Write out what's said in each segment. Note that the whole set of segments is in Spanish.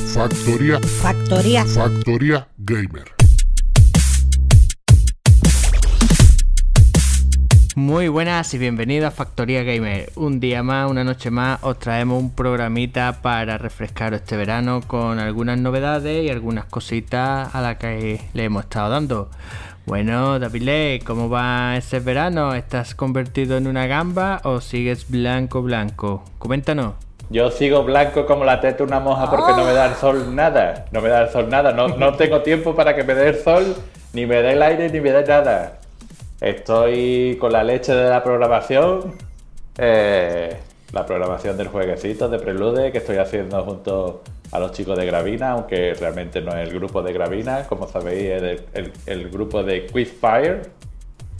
Factoría. Factor. Factoría. Factoría. Factoría Gamer. Muy buenas y bienvenidos a Factoría Gamer. Un día más, una noche más, os traemos un programita para refrescar este verano con algunas novedades y algunas cositas a las que le hemos estado dando. Bueno, David Ley, ¿cómo va ese verano? ¿Estás convertido en una gamba o sigues blanco blanco? Coméntanos. Yo sigo blanco como la teta de una moja porque no me da el sol nada. No me da el sol nada. No, no tengo tiempo para que me dé el sol, ni me dé el aire, ni me dé nada. Estoy con la leche de la programación. eh, la programación del jueguecito de Prelude que estoy haciendo junto a los chicos de Gravina, aunque realmente no es el grupo de Gravina, como sabéis, es el, el- el grupo de Quickfire.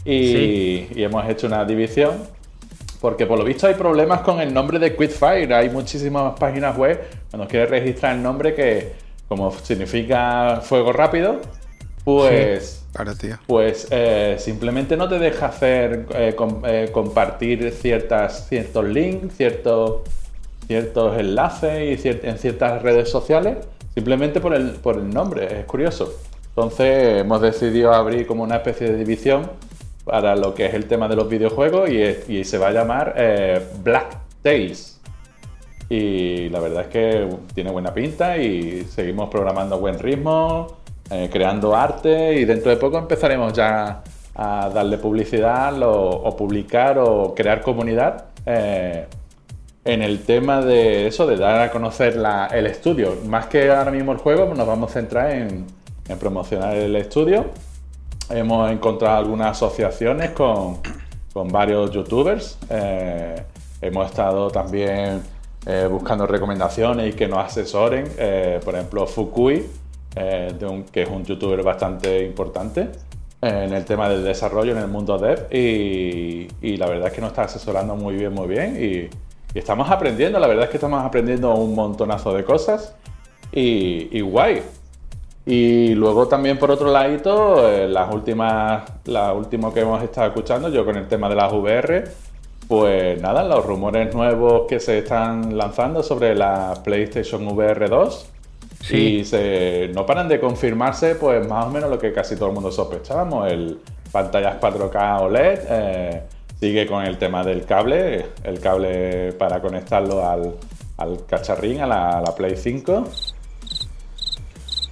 Y, Sí. y hemos hecho una división porque por lo visto hay problemas con el nombre de Quickfire. Hay muchísimas páginas web cuando quieres registrar el nombre que, como significa fuego rápido, pues, pues eh, simplemente no te deja hacer eh, com- eh, compartir ciertas, ciertos links, ciertos, ciertos enlaces y en ciertas redes sociales, simplemente por el, por el nombre. Es curioso. Entonces hemos decidido abrir como una especie de división para lo que es el tema de los videojuegos y, se va a llamar eh, Black Tales. Y la verdad es que tiene buena pinta y seguimos programando a buen ritmo, eh, creando arte y dentro de poco empezaremos ya a darle publicidad o publicar o crear comunidad eh, en el tema de eso, de dar a conocer el estudio. Más que ahora mismo el juego, nos vamos a centrar en, en promocionar el estudio. Hemos encontrado algunas asociaciones con, con varios youtubers. Eh, hemos estado también eh, buscando recomendaciones y que nos asesoren. Eh, por ejemplo, Fukui, eh, de un- que es un youtuber bastante importante eh, en el tema del desarrollo en el mundo dev. Y, y la verdad es que nos está asesorando muy bien, muy bien. Y, y estamos aprendiendo, la verdad es que estamos aprendiendo un montonazo de cosas. Y, y guay. Y luego también por otro ladito, eh, las últimas, la última que hemos estado escuchando, yo con el tema de las VR, pues nada, los rumores nuevos que se están lanzando sobre la PlayStation VR 2 Sí. y se, no paran de confirmarse pues más o menos lo que casi todo el mundo sospechábamos, el pantallas 4K OLED, eh, sigue con el tema del cable, el cable para conectarlo al, al cacharrín, a la, a la Play 5.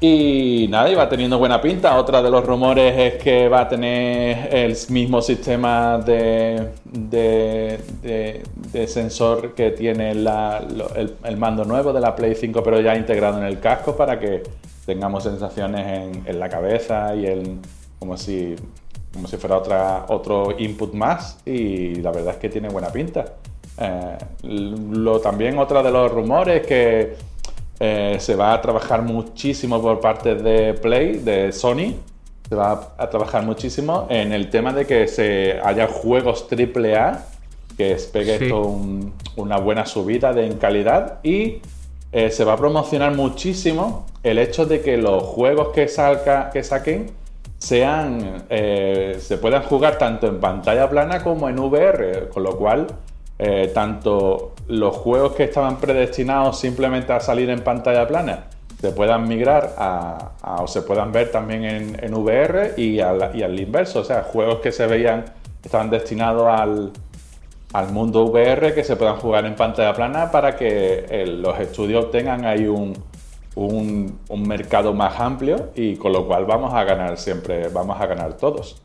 Y nada, y va teniendo buena pinta. Otra de los rumores es que va a tener el mismo sistema de, de, de- de sensor que tiene el mando nuevo de la Play 5, pero ya integrado en el casco para que tengamos sensaciones en, en la cabeza y en, como, si, como si fuera otra, otro input más. Y la verdad es que tiene buena pinta. Eh, lo, también otra de los rumores que eh, se va a trabajar muchísimo por parte de Play, de Sony. Se va a trabajar muchísimo en el tema de que se haya juegos AAA, que pegue Sí. esto un- una buena subida de, en calidad. Y eh, se va a promocionar muchísimo el hecho de que los juegos que, salga, que saquen sean eh, se puedan jugar tanto en pantalla plana como en VR, con lo cual eh, tanto los juegos que estaban predestinados simplemente a salir en pantalla plana se puedan migrar a, o se puedan ver también en, VR y al, inverso, o sea, juegos que se veían estaban destinados al, al mundo VR que se puedan jugar en pantalla plana para que eh, los estudios tengan ahí un, un mercado más amplio y con lo cual vamos a ganar siempre, vamos a ganar todos.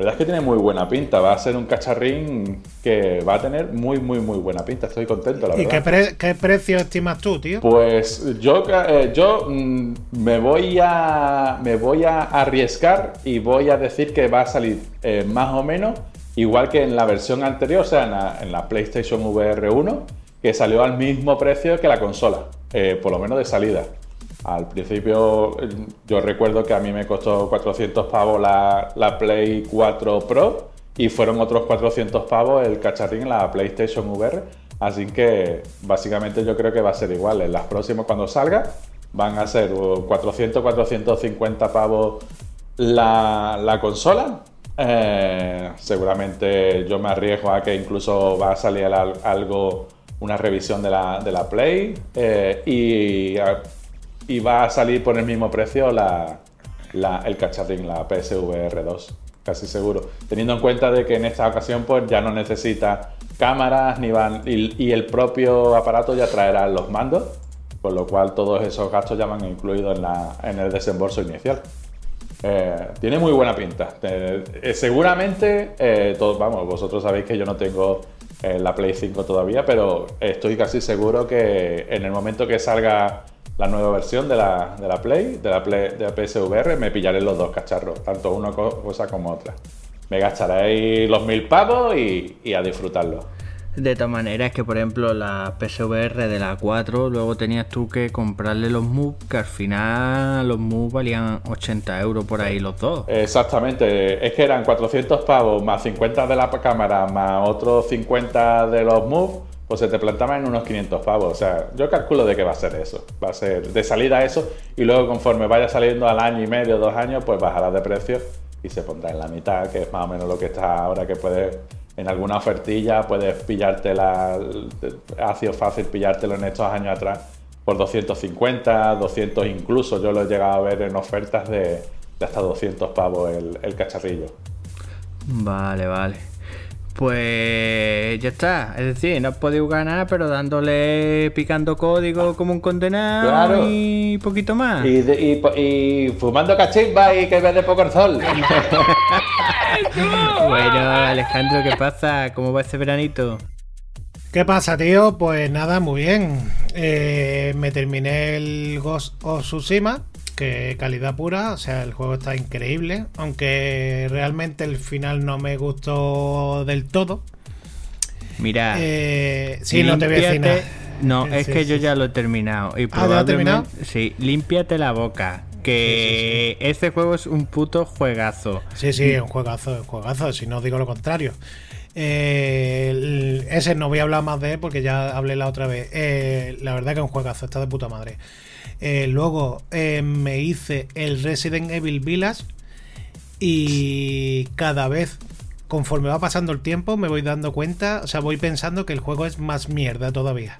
La verdad es que tiene muy buena pinta, va a ser un cacharrín que va a tener muy, muy, muy buena pinta, estoy contento, la ¿Y verdad. qué, pre- qué precio estimas tú, tío? Pues yo, eh, yo mm, me, voy a, me voy a arriesgar y voy a decir que va a salir eh, más o menos igual que en la versión anterior, o sea, en la, en la PlayStation VR 1, que salió al mismo precio que la consola, eh, por lo menos de salida. Al principio yo recuerdo que a mí me costó 400 pavos la, la Play 4 Pro y fueron otros 400 pavos el cacharrín la PlayStation VR. Así que básicamente yo creo que va a ser igual. En las próximas cuando salga van a ser uh, 400, 450 pavos la, la consola. Eh, seguramente yo me arriesgo a que incluso va a salir al- algo una revisión de la, de la Play eh, y, y, va a salir por el mismo precio la, el cacharrín, la PSVR 2, casi seguro. Teniendo en cuenta de que en esta ocasión pues ya no necesita cámaras ni van y, el propio aparato ya traerá los mandos, con lo cual todos esos gastos ya van incluidos en, la, en el desembolso inicial. Eh, tiene muy buena pinta. Eh, seguramente, todos, vamos, vosotros sabéis que yo no tengo en la Play 5 todavía, pero estoy casi seguro que en el momento que salga la nueva versión de la, de la Play, de la, Play, de la PSVR, me pillaré los dos cacharros, tanto una cosa como otra. Me gastaré los mil pavos y, y a disfrutarlo. De todas maneras, que por ejemplo la PSVR de la 4, luego tenías tú que comprarle los moves, que al final los moves valían 80 euros por ahí los dos. Exactamente, es que eran 400 pavos más 50 de la cámara más otros 50 de los moves, pues se te plantaba en unos 500 pavos. O sea, yo calculo de que va a ser eso. Va a ser de salida eso y luego conforme vaya saliendo al año y medio, dos años, pues bajará de precio y se pondrá en la mitad, que es más o menos lo que está ahora que puedes en alguna ofertilla puedes pillártela, ha sido fácil pillártelo en estos años atrás por 250, 200 incluso, yo lo he llegado a ver en ofertas de, hasta 200 pavos el, el cacharrillo. Vale, vale. Pues ya está. Es decir, no has podido ganar, pero dándole picando código como un condenado y poquito más. Y, fumando cachimba y que ve de poco el sol. bueno, Alejandro, ¿qué pasa? ¿Cómo va ese veranito? ¿Qué pasa, tío? Pues nada, muy bien. Eh, me terminé el Ghost of Tsushima calidad pura, o sea, el juego está increíble, aunque realmente el final no me gustó del todo. Mira, eh, sí, no te voy a decir nada. No, es que yo ya lo he terminado. Y ¿Ah, ¿ya terminado? Sí, límpiate la boca. Que este juego es un puto juegazo. Sí, sí, un juegazo, un juegazo, si no digo lo contrario. Eh, ese no voy a hablar más de él porque ya hablé la otra vez. Eh, la verdad que es un juegazo, está de puta madre. Eh, luego eh, me hice el Resident Evil Village y cada vez conforme va pasando el tiempo me voy dando cuenta, o sea, voy pensando que el juego es más mierda todavía.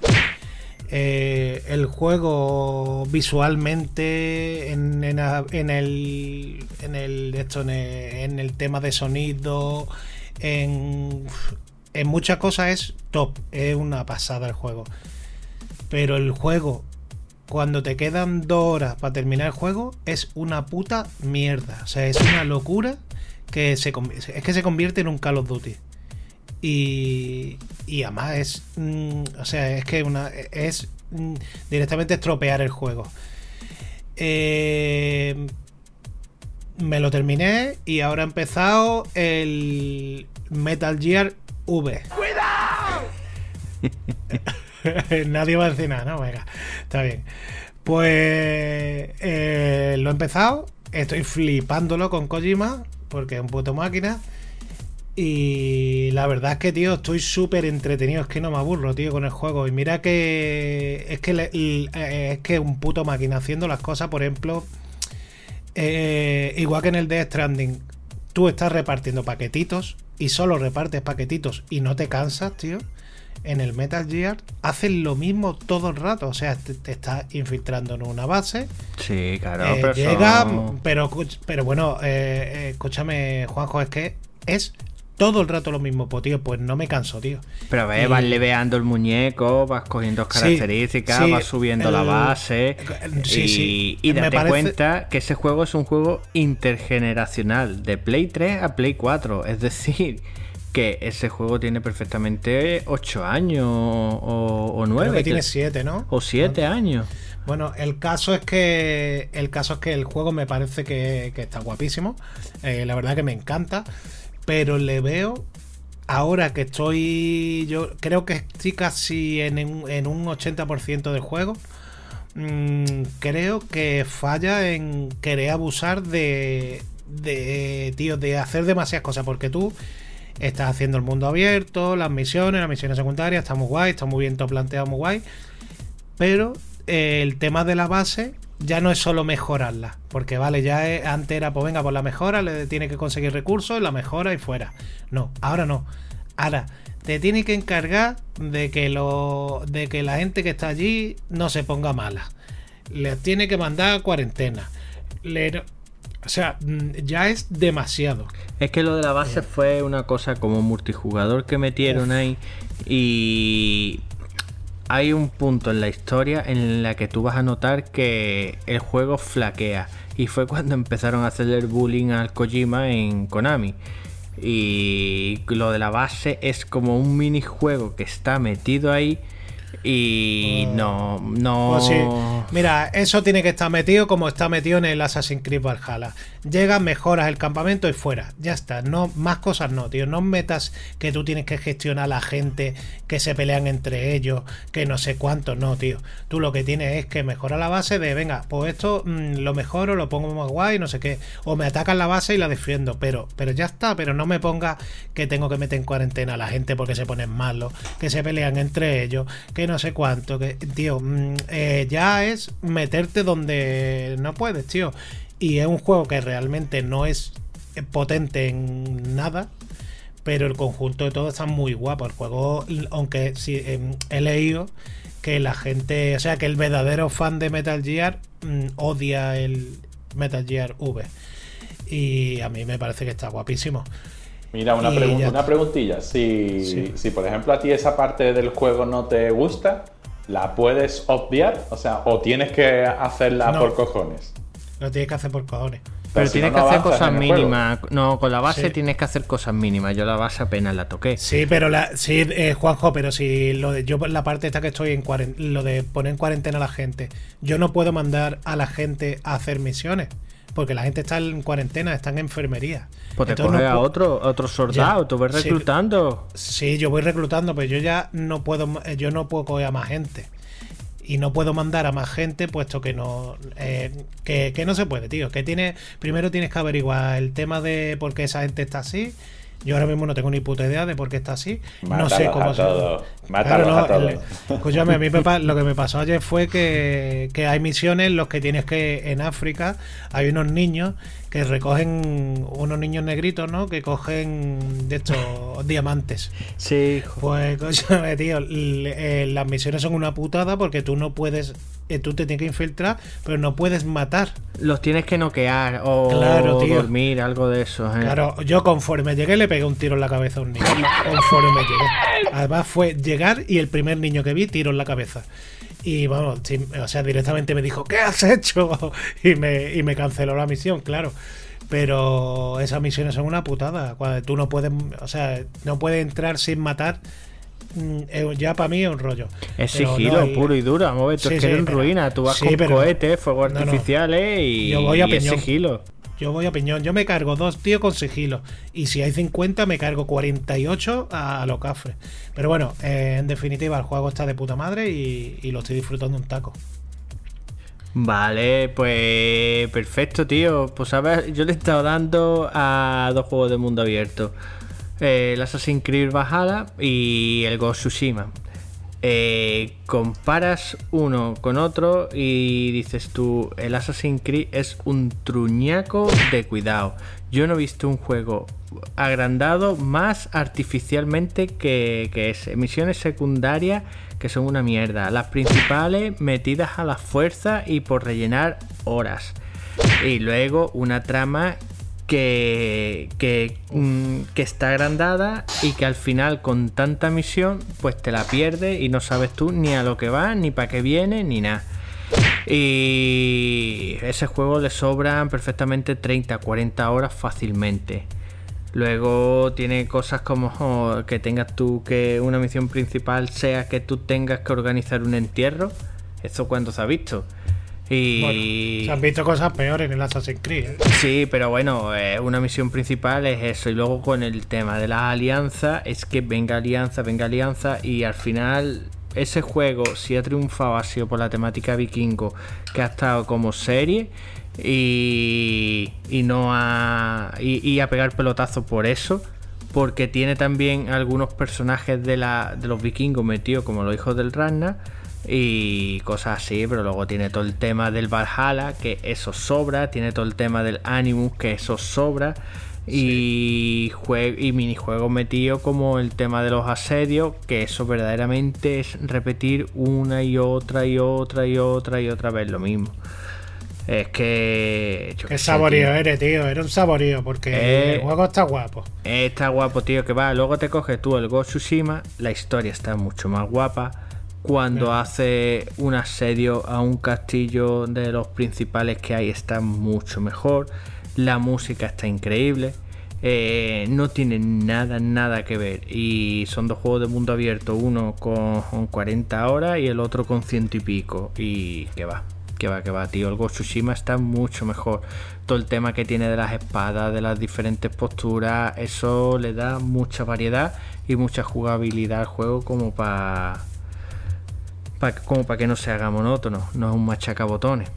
Eh, el juego visualmente en, el en el en el, tema de sonido en, en muchas cosas es top es una pasada el juego pero el juego cuando te quedan dos horas para terminar el juego, es una puta mierda. O sea, es una locura que se, es que se convierte en un Call of Duty. Y, y además es. Mm, o sea, es que una, es mm, directamente estropear el juego. Eh, me lo terminé y ahora he empezado el Metal Gear V. ¡Cuidado! Nadie va a decir nada, ¿no? Venga, está bien. Pues eh, lo he empezado. Estoy flipándolo con Kojima, porque es un puto máquina. Y la verdad es que, tío, estoy súper entretenido. Es que no me aburro, tío, con el juego. Y mira que es que eh, es que un puto máquina haciendo las cosas, por ejemplo, eh, igual que en el Death Stranding, tú estás repartiendo paquetitos y solo repartes paquetitos y no te cansas, tío en el Metal Gear hacen lo mismo todo el rato. O sea, te, está infiltrando en una base. Sí, claro. Eh, pero llega, pero, pero bueno, eh, eh, escúchame, Juanjo, es que es todo el rato lo mismo, pues tío, pues no me canso, tío. Pero ve, vas leveando el muñeco, vas cogiendo características, vas subiendo la base. Sí, y, y date cuenta que ese juego es un juego intergeneracional, de Play 3 a Play 4. Es decir, que ese juego tiene perfectamente 8 años o, 9. que tiene 7, ¿no? O 7 años. Bueno, el caso es que el caso es que el juego me parece que, está guapísimo. Eh, la verdad que me encanta. Pero le veo ahora que estoy. Yo creo que estoy casi en, en un 80% del juego. Mm, creo que falla en querer abusar de. De, tío, de hacer demasiadas cosas. Porque tú estás haciendo el mundo abierto, las misiones, las misiones secundarias, está muy guay, está muy bien todo planteado, muy guay. Pero eh, el tema de la base ya no es solo mejorarla, porque vale, ya antes era, pues venga, por la mejora, le tiene que conseguir recursos, la mejora y fuera. No, ahora no. Ahora, te tiene que encargar de que, lo, de que la gente que está allí no se ponga mala. Les tiene que mandar a cuarentena. Le- o sea, mm, ya es demasiado. Es que lo de la base fue una cosa como multijugador que metieron ahí y hay un punto en la historia en la que tú vas a notar que el juego flaquea y fue cuando empezaron a hacerle bullying al Kojima en Konami. Y lo de la base es como un minijuego que está metido ahí y no no Pues sí. Mira, eso tiene que estar metido como está metido en el Assassin's Creed Valhalla. Llegas, mejoras el campamento y fuera. Ya está. No, más cosas no, tío. No metas que tú tienes que gestionar a la gente, que se pelean entre ellos, que no sé cuánto. No, tío. Tú lo que tienes es que mejorar la base de, venga, pues esto mm, lo mejoro, lo pongo más guay, no sé qué. O me atacan la base y la defiendo. Pero, pero ya está. Pero no me ponga que tengo que meter en cuarentena a la gente porque se ponen malos, que se pelean entre ellos, que no sé cuánto. Que, tío, mm, eh, ya es meterte donde no puedes, tío. Y es un juego que realmente no es potente en nada. Pero el conjunto de todo está muy guapo. El juego, aunque sí, em, he leído que la gente, o sea, que el verdadero fan de Metal Gear mm, odia el Metal Gear V. Y a mí me parece que está guapísimo. Mira, una, pregunta, ya una preguntilla. Si, Sí. si, por ejemplo, a ti esa parte del juego no te gusta, ¿la puedes obviar? O sea, o tienes que hacerla No. por cojones. Lo tienes que hacer por cojones. pero si tienes no, que no hacer cosas mínimas no con la base Sí. tienes que hacer cosas mínimas yo la base apenas la toqué Sí, pero la, sí, eh, Juanjo, pero si lo de yo la parte esta que estoy en cuaren- lo de poner en cuarentena a la gente, yo no puedo mandar a la gente a hacer misiones, porque la gente está en cuarentena, está en enfermería. pues te Entonces coges no a otro a otro soldado Ya, tú vas reclutando Sí, yo voy reclutando, pero yo ya no puedo, eh, yo no puedo coger a más gente. Y no puedo mandar a más gente, puesto que no, eh, que, que no se puede, tío. Que tiene, primero tienes que averiguar el tema de por qué esa gente está así. Yo ahora mismo no tengo ni puta idea de por qué está así. no sé cómo a se- todos. Mátalos Claro, a no, todos. el- escúchame, a mí me lo que me pasó ayer fue que, que hay misiones en los que tienes que, en África, hay unos niños que recogen, unos niños negritos, ¿no? Que cogen de estos diamantes. sí Pues, escúchame, tío, eh, las misiones son una putada porque tú no puedes, eh, tú te tienes que infiltrar, pero no puedes matar. los tienes que noquear o Claro, tío. dormir algo de eso ¿eh? Claro, yo conforme llegué le pegué un tiro en la cabeza a un niño. Conforme llegué. Además fue llegar y el primer niño que vi tiro en la cabeza. Y vamos, sí, o sea, directamente me dijo, ¿qué has hecho? Y me, y me canceló la misión, claro. Pero esas misiones son una putada. Cuando tú no puedes, o sea, no puedes entrar sin matar. mm, Ya para mí es un rollo. es Pero no sigilo puro y duro tú Sí, es que sí, eres pero- ruina tú vas sí, con pero- cohetes fuegos No, no. artificiales y, Yo voy a y es piñón. sigilo Yo voy a piñón, yo me cargo dos tíos con sigilo. Y si hay 50, me cargo 48 a, los cafres. Pero bueno, eh, en definitiva, el juego está de puta madre y, lo estoy disfrutando un taco. Vale, pues perfecto, tío. Pues ver, yo le he estado dando a dos juegos de mundo abierto. El Assassin's Creed Valhalla y el Ghost Tsushima. Eh, comparas uno con otro y dices tú, el Assassin's Creed es un truñaco de cuidado. Yo no he visto un juego agrandado más artificialmente que, que ese. Misiones secundarias que son una mierda. Las principales metidas a la fuerza y por rellenar horas. Y luego una trama que, que, mm, que está agrandada y que al final con tanta misión pues te la pierdes y no sabes tú ni a lo que va, ni para qué viene, ni nada. Y ese juego le sobran perfectamente 30, 40 horas fácilmente. Luego tiene cosas como que tengas tú que una misión principal sea que tú tengas que organizar un entierro. Eso cuando se ha visto. Y Bueno, se han visto cosas peores en el Assassin's Creed. ¿eh? Sí, pero bueno, eh, una misión principal es eso. Y luego con el tema de las alianzas, es que venga alianza, venga alianza. Y al final, ese juego, si ha triunfado, ha sido por la temática vikingo, que ha estado como serie. Y, y no a. Y, y a pegar pelotazos por eso. Porque tiene también algunos personajes de, la, de los vikingos metidos, como los hijos del Ragnar y cosas así, pero luego tiene todo el tema del Valhalla, que eso sobra, tiene todo el tema del Animus, que eso sobra, y, y minijuegos metidos como el tema de los asedios, que eso verdaderamente es repetir una y otra y otra y otra y otra vez lo mismo. Es que. Qué saborío eres, tío. Era un saborío porque el eh, juego está guapo. Está guapo, tío. Que va. Luego te coges tú el Ghost Tsushima. La historia está mucho más guapa. Cuando hace un asedio a un castillo de los principales que hay, está mucho mejor. La música está increíble. Eh, no tiene nada, nada que ver. Y son dos juegos de mundo abierto, uno con 40 horas y el otro con ciento y pico. Y que va, que va, que va, tío. El Ghost Tsushima está mucho mejor. Todo el tema que tiene de las espadas, de las diferentes posturas, eso le da mucha variedad y mucha jugabilidad al juego como para como para que no se haga monótono. No es un machacabotones.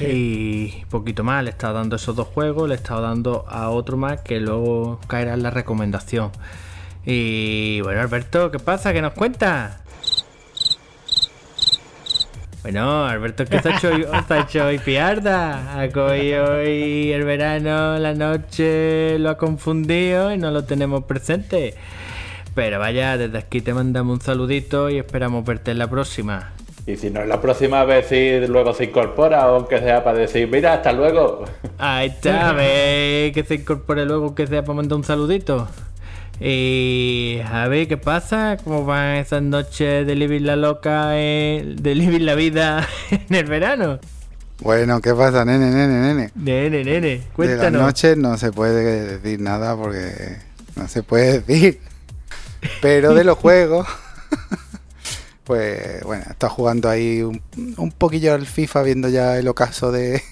Y poquito más, le he estado dando esos dos juegos, le he estado dando a otro más que luego caerá en la recomendación. Y bueno, Alberto, ¿qué pasa? ¿Qué nos cuenta? Bueno, Alberto, ¿qué se ha hecho, ha hecho hoy piarda? Ha cogido hoy el verano, la noche, lo ha confundido y no lo tenemos presente. Pero vaya, desde aquí te mandamos un saludito y esperamos verte en la próxima. Y si no es la próxima vez, si luego se incorpora, aunque sea para decir, mira, hasta luego. Ahí está, ve que se incorpore luego, que sea para mandar un saludito. Y a ver qué pasa, cómo van esas noches de vivir la loca, de vivir la vida en el verano. Bueno, ¿qué pasa, nene, nene, nene? Nene, nene, cuéntanos. De las noches no se puede decir nada porque no se puede decir. Pero de los juegos. Pues bueno, está jugando ahí un, poquillo al FIFA viendo ya el ocaso de,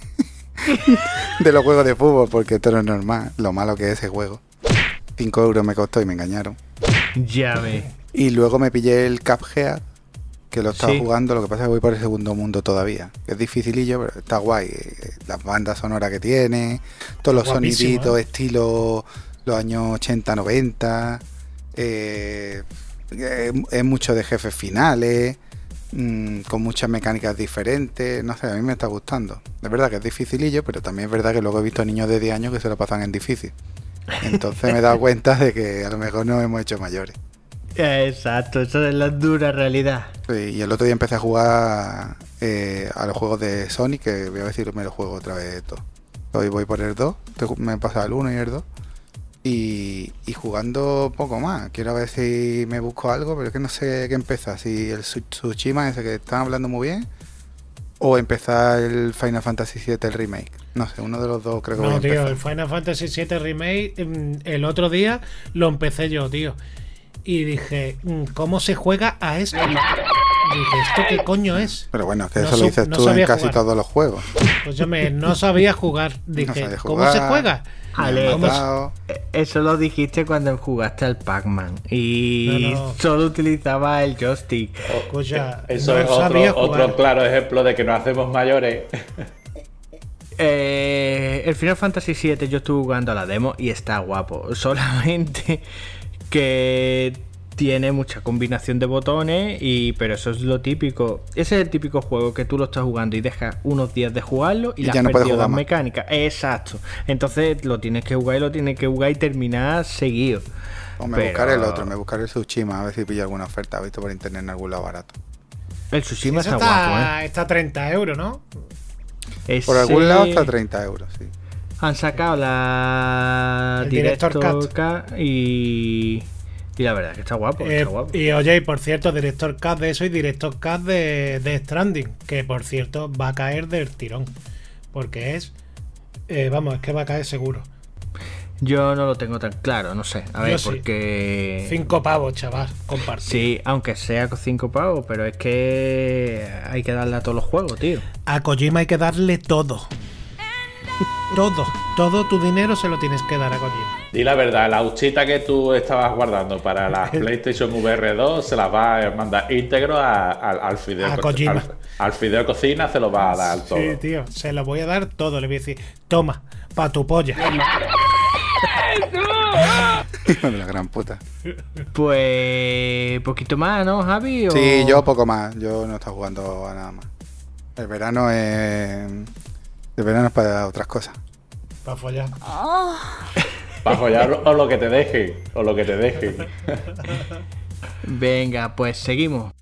de los juegos de fútbol, porque esto no es normal, lo malo que es ese juego. 5 euros me costó y me engañaron. Ya ve. Y luego me pillé el Cuphead, que lo estaba jugando, lo que pasa es que voy por el segundo mundo todavía. Es dificilillo, pero está guay. Las bandas sonoras que tiene, todos los soniditos, ¿eh? estilo los años 80-90. Eh, es mucho de jefes finales, mm, con muchas mecánicas diferentes. No sé, a mí me está gustando. Es verdad que es dificilillo, pero también es verdad que luego he visto niños de 10 años que se lo pasan en difícil. Entonces me he dado cuenta de que a lo mejor nos hemos hecho mayores. Exacto, eso es la dura realidad. y el otro día empecé a jugar eh, a los juegos de Sonic, que voy a decir me lo juego otra vez todo. Hoy voy por el 2, me he pasado el 1 y el 2. Y, jugando poco más. Quiero ver si me busco algo, pero es que no sé qué empezar. Si el Tsushima ese que están hablando muy bien, o empezar el Final Fantasy VII el remake. No sé, uno de los dos creo que No, tío, el Final Fantasy VII remake, mm, el otro día lo empecé yo, tío. Y dije, mm, ¿cómo se juega a esto? Dije, ¿esto qué coño es? Pero bueno, que eso lo dices tú en casi todos los juegos. Pues yo me, no sabía jugar. Dije, ¿cómo se juega? Eh, eso lo dijiste cuando jugaste al Pac-Man y solo utilizaba el joystick. Oh, eso es otro, claro ejemplo de que nos hacemos mayores. Eh, el Final Fantasy VII yo estuve jugando a la demo y está guapo. Solamente que tiene mucha combinación de botones, y pero eso es lo típico. Ese es el típico juego que tú lo estás jugando y dejas unos días de jugarlo y, ya no perdido las mecánicas. Exacto. Entonces lo tienes que jugar y lo tienes que jugar y terminar seguido. O me buscaré el otro, me buscaré el Tsushima, a ver si pillo alguna oferta, visto por internet en algún lado barato. El Tsushima está, guapo, ¿eh? Está a 30 euros, ¿no? Por algún lado está a 30 euros, sí. Han sacado la el Director, y y la verdad es que está guapo, está eh, guapo. Y oye, y por cierto, director cast de eso y director cast de, de Stranding, que por cierto va a caer del tirón. Porque es. Eh, vamos, es que va a caer seguro. Yo no lo tengo tan claro, no sé. A ver, porque. Cinco pavos, chaval, compartir. Sí, aunque sea cinco pavos, pero es que hay que darle a todos los juegos, tío. A Kojima hay que darle todo. todo, todo tu dinero se lo tienes que dar a Kojima. Y la verdad, la huchita que tú estabas guardando para la PlayStation VR 2 se la va a mandar íntegro al, fideo, al, fideo cocina, se lo va a dar todo. Sí, tío, se lo voy a dar todo. Le voy a decir, toma, pa' tu polla. Hijo de la gran puta. Pues poquito más, ¿no, Javi? Sí, yo poco más. Yo no estoy jugando a nada más. El verano es. El verano es para otras cosas. Para follar. Para follar o lo que te deje. O lo que te deje. Venga, pues seguimos.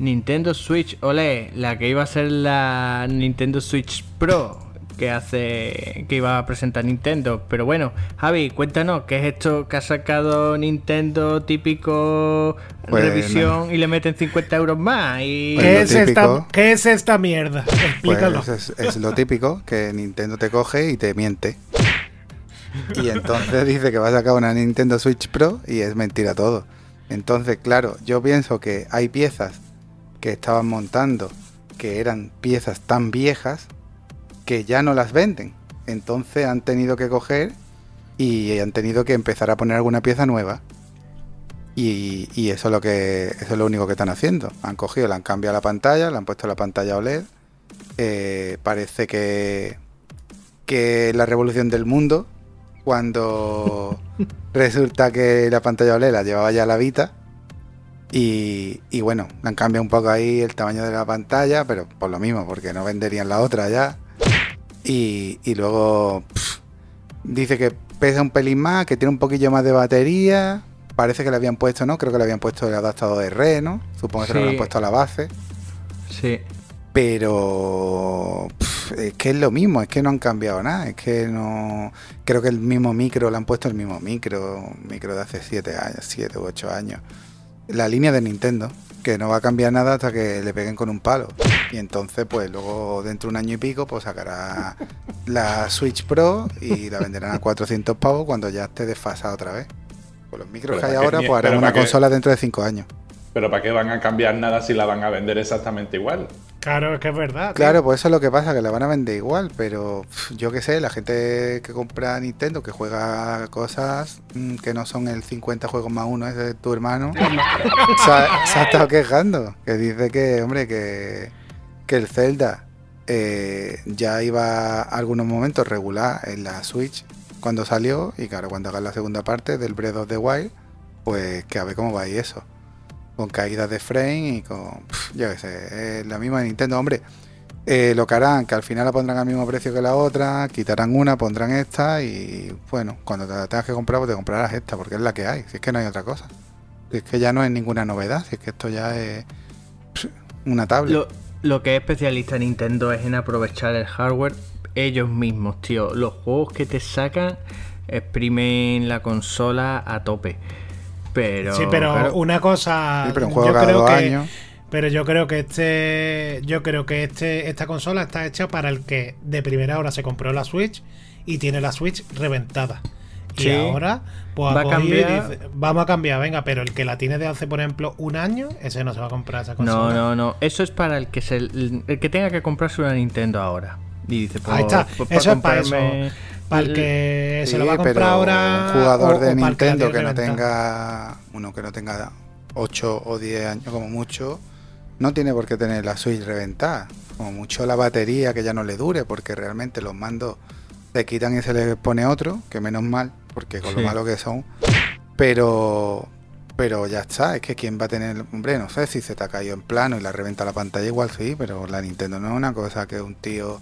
Nintendo Switch OLED, la que iba a ser la Nintendo Switch Pro que hace que iba a presentar Nintendo. Pero bueno, Javi, cuéntanos, ¿qué es esto que ha sacado Nintendo típico Pues, revisión y le meten 50 euros más? Y... Pues ¿Qué, es esta. ¿Qué es esta mierda? Pues Explícalo. es, es lo típico, que Nintendo te coge y te miente. Y entonces dice que va a sacar una Nintendo Switch Pro y es mentira todo. Entonces, claro, yo pienso que hay piezas que estaban montando que eran piezas tan viejas que ya no las venden. Entonces han tenido que coger y han tenido que empezar a poner alguna pieza nueva. Y, y eso es lo que eso es lo único que están haciendo. Han cogido, le han cambiado la pantalla, le han puesto la pantalla OLED. Eh, parece que que la revolución del mundo cuando resulta que la pantalla OLED la llevaba ya la Vita y, y bueno, le han cambiado un poco ahí el tamaño de la pantalla, pero por lo mismo, porque no venderían la otra ya. Y, y luego dice que pesa un pelín más, que tiene un poquillo más de batería. Parece que le habían puesto, ¿no? Creo que le habían puesto el adaptador de R, ¿no? Supongo que se lo habían puesto a la base. Sí. Pero es que es lo mismo, es que no han cambiado nada, es que no... Creo que el mismo micro, le han puesto el mismo micro, micro de hace 7 años, 7 u 8 años. La línea de Nintendo, que no va a cambiar nada hasta que le peguen con un palo. Y entonces, pues luego dentro de un año y pico, pues sacará la Switch Pro y la venderán a 400 pavos cuando ya esté desfasada otra vez. Con los micros Pero que hay ¿para qué ahora, pues harán una consola dentro de 5 años. Pero ¿para qué van a cambiar nada si la van a vender exactamente igual? Claro, es que es verdad. tío. Claro, pues eso es lo que pasa, que la van a vender igual, pero yo qué sé, la gente que compra Nintendo, que juega cosas mm, que no son el 50 juegos más uno ese de tu hermano, se ha, se ha estado quejando, que dice que, hombre, que, que el Zelda eh, ya iba a algunos momentos regular en la Switch cuando salió, y claro, cuando hagan la segunda parte del Breath of the Wild, pues que a ver cómo va ahí eso con caídas de frame y con, yo qué sé, es la misma de Nintendo, hombre. eh, lo que harán, que al final la pondrán al mismo precio que la otra, quitarán una, pondrán esta y bueno, cuando te la tengas que comprar, pues te comprarás esta, porque es la que hay, si es que no hay otra cosa. Si es que ya no es ninguna novedad, si es que esto ya es una tablet. Lo, lo que es especialista Nintendo es en aprovechar el hardware ellos mismos, tío. Los juegos que te sacan exprimen la consola a tope. Pero, sí, pero claro, una cosa. Sí, pero un juego yo cada creo dos que, años. Pero yo creo que este. Yo creo que este, esta consola está hecha para el que de primera hora se compró la Switch y tiene la Switch reventada. Y ahora, pues Va a cambiar. dice, vamos a cambiar, venga, pero el que la tiene de hace, por ejemplo, un año, ese no se va a comprar esa consola. No, no, no. Eso es para el que se, el que tenga que comprarse una Nintendo ahora. Y dice, pues, Ahí está. pues, Eso es para eso. Para el que se Sí, lo va a comprar pero ahora. Un jugador o- de o que Nintendo que no tenga. Uno que no tenga 8 o 10 años como mucho. No tiene por qué tener la Switch reventada. Como mucho la batería que ya no le dure, porque realmente los mandos se quitan y se les pone otro, que menos mal, porque con Sí. lo malo que son. Pero. Pero ya está, es que quién va a tener. Hombre, no sé si se te ha caído en plano y la reventa la pantalla, igual sí, pero la Nintendo no es una cosa que un tío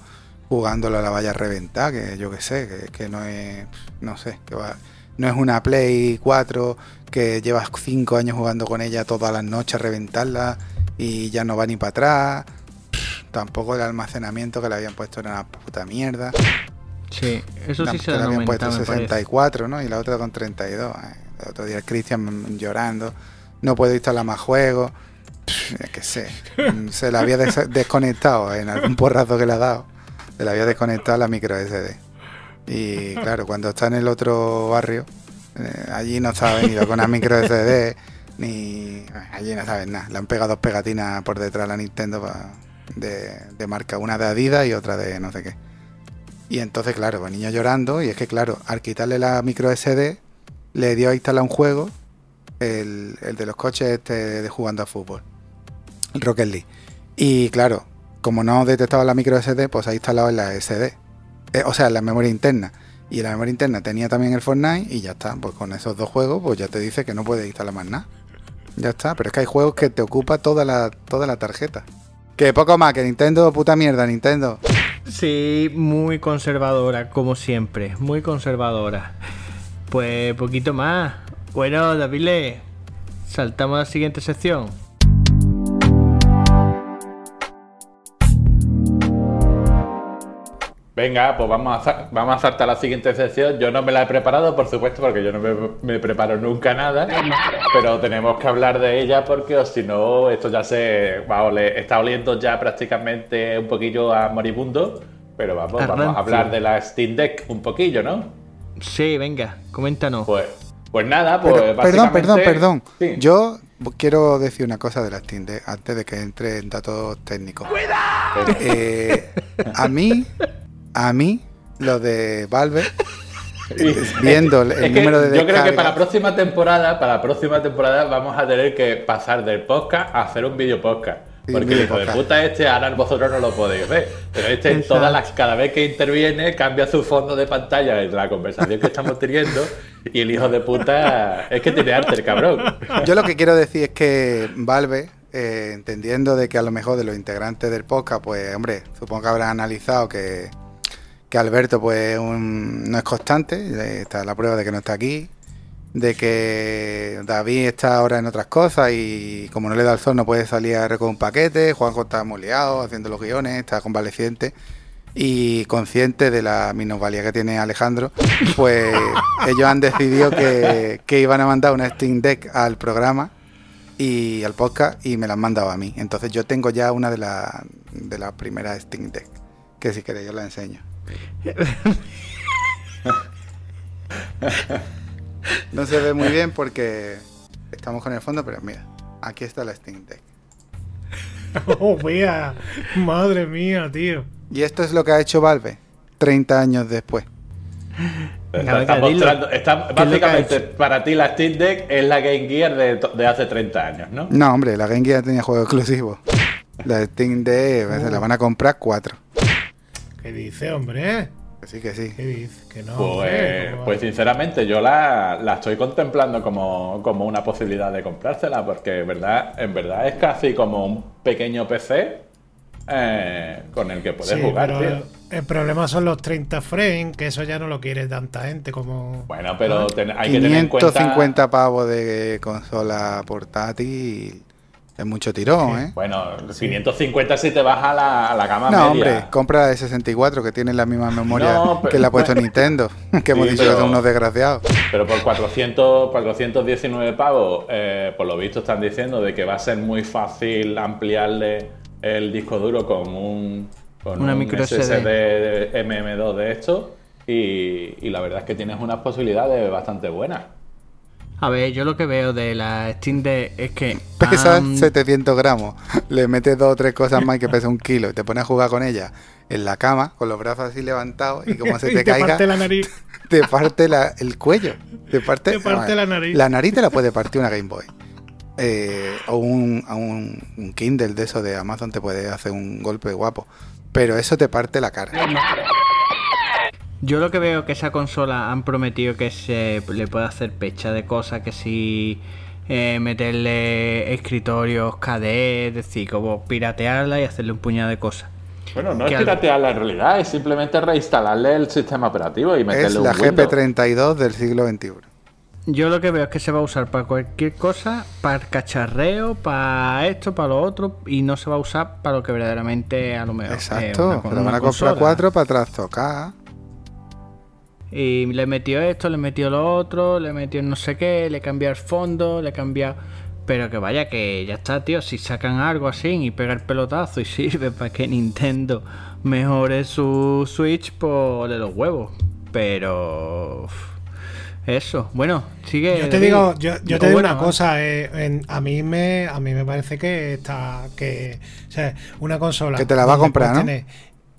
jugándolo la vaya a reventar, que yo que sé, que, que no es, no sé, que va, no es una Play 4 que llevas 5 años jugando con ella todas las noches a reventarla y ya no va ni para atrás. Tampoco el almacenamiento que le habían puesto era una puta mierda. Sí, eso sí se le habían puesto aumentado, me parece. 64, ¿no? Y la otra con 32. Eh, El otro día Cristian llorando. No puedo instalar más juegos. Es que sé. Se la había des- desconectado en algún porrazo que le ha dado. Se la había desconectado la micro SD. Y claro, cuando está en el otro barrio, eh, allí no ha venido con la micro SD. Ni. Allí no saben nada. Le han pegado dos pegatinas por detrás a la Nintendo pa- de, de marca. Una de Adidas y otra de no sé qué. Y entonces, claro, el niño llorando. Y es que, claro, al quitarle la micro SD, le dio a instalar un juego, el, el de los coches este de jugando a fútbol, el Rocket League. Y claro, como no detectaba la micro SD, pues ha instalado en la SD. Eh, o sea, en la memoria interna. Y en la memoria interna tenía también el Fortnite y ya está. Pues con esos dos juegos, pues ya te dice que no puedes instalar más nada. Ya está, pero es que hay juegos que te ocupa toda la, toda la tarjeta. Que poco más, que Nintendo, puta mierda, Nintendo. Sí, muy conservadora, como siempre, muy conservadora. Pues poquito más. Bueno, David, saltamos a la siguiente sección. Venga, pues vamos a, vamos a saltar a la siguiente sección. Yo no me la he preparado, por supuesto, porque yo no me, preparo nunca nada. Pero tenemos que hablar de ella porque si no, esto ya se va está oliendo ya prácticamente un poquillo a moribundo. Pero vamos, vamos a hablar de la Steam Deck un poquillo, ¿no? Sí, venga, coméntanos. Pues, pues nada, pues Perdón, perdón, perdón. Yo quiero decir una cosa de la Steam Deck antes de que entre en datos técnicos. ¡Cuidado! Eh, a mí a mí, lo de Valve, viendo el número de Yo creo que para la próxima temporada, para la próxima temporada vamos a tener que pasar del podcast a hacer un video podcast. Porque el hijo de puta este, ahora vosotros no lo podéis ver. Pero este, todas las, cada vez que interviene, cambia su fondo de pantalla de la conversación que estamos teniendo. Y el hijo de puta es que tiene arte, el cabrón. Yo lo que quiero decir es que Valve, eh, entendiendo de que a lo mejor de los integrantes del podcast, pues hombre, supongo que habrán analizado que que Alberto pues no es constante, está la prueba de que no está aquí, de que David está ahora en otras cosas y como no le da el sol no puede salir a recoger un paquete, Juanjo está muy liado haciendo los guiones, está convaleciente y consciente de la minusvalía que tiene Alejandro, pues ellos han decidido que, que iban a mandar una Steam Deck al programa y al podcast y me la han mandado a mí. Entonces yo tengo ya una de, la, de las primeras Steam Deck, que si queréis yo la enseño. No se ve muy bien porque estamos con el fondo, pero mira, aquí está la Steam Deck. Oh, mía, madre mía, tío. Y esto es lo que ha hecho Valve 30 años después. básicamente, para ti la Steam Deck es la Game Gear de, hace 30 años, ¿no? No, hombre, la Game Gear tenía juego exclusivo. La Steam Deck se la van a comprar cuatro. ¿Qué dice, hombre? Que sí, que sí. ¿Qué dice? Que no. Pues, pues sinceramente, yo la, estoy contemplando como, una posibilidad de comprársela, porque en verdad, en verdad es casi como un pequeño PC eh, con el que puedes jugar. Pero el problema son los 30 frames, que eso ya no lo quiere tanta gente como. Bueno, pero hay que tener en cuenta. 550 pavos de consola portátil es mucho tirón, ¿eh? Bueno, 550 si te vas a la, a la gama no, hombre, compra la de 64 que tiene la misma memoria que le ha puesto Nintendo, que hemos dicho que son unos desgraciados. Pero por 400, 419 pavos, eh, por lo visto están diciendo de que va a ser muy fácil ampliarle el disco duro con un, con Una micro SSD MM2 de esto y, y la verdad es que tienes unas posibilidades bastante buenas. A ver, yo lo que veo de la Steam Deck es que. Pesa 700 gramos. Le metes dos o tres cosas más que pesa un kilo y te pones a jugar con ella en la cama, con los brazos así levantados y como se te, caiga. Te parte la nariz. Te parte el cuello. Te parte, la nariz. La nariz te la puede partir una Game Boy. Eh, o un, un Kindle de eso de Amazon te puede hacer un golpe guapo. Pero eso te parte la cara. Yo lo que veo que esa consola han prometido que se le puede hacer pecha de cosas, que si eh, meterle escritorios KDE, es decir, como piratearla y hacerle un puñado de cosas. Bueno, no es piratearla en realidad, es simplemente reinstalarle el sistema operativo y meterle es la GP32 del siglo XXI. Yo lo que veo es que se va a usar para cualquier cosa, para cacharreo, para esto, para lo otro, y no se va a usar para lo que verdaderamente a lo mejor. Exacto, es una, van a comprar cuatro para trastocar. Y le metió esto, le metió lo otro, le metió no sé qué, le cambió el fondo, le cambió... Pero que vaya, que ya está, tío. Si sacan algo así y pega el pelotazo y sirve para que Nintendo mejore su Switch, pues de los huevos. Pero. Eso, bueno, sigue. Yo te digo, yo, te digo una cosa, eh, a mí me a mí me parece que está que o sea, una consola que te la va a comprar, ¿no?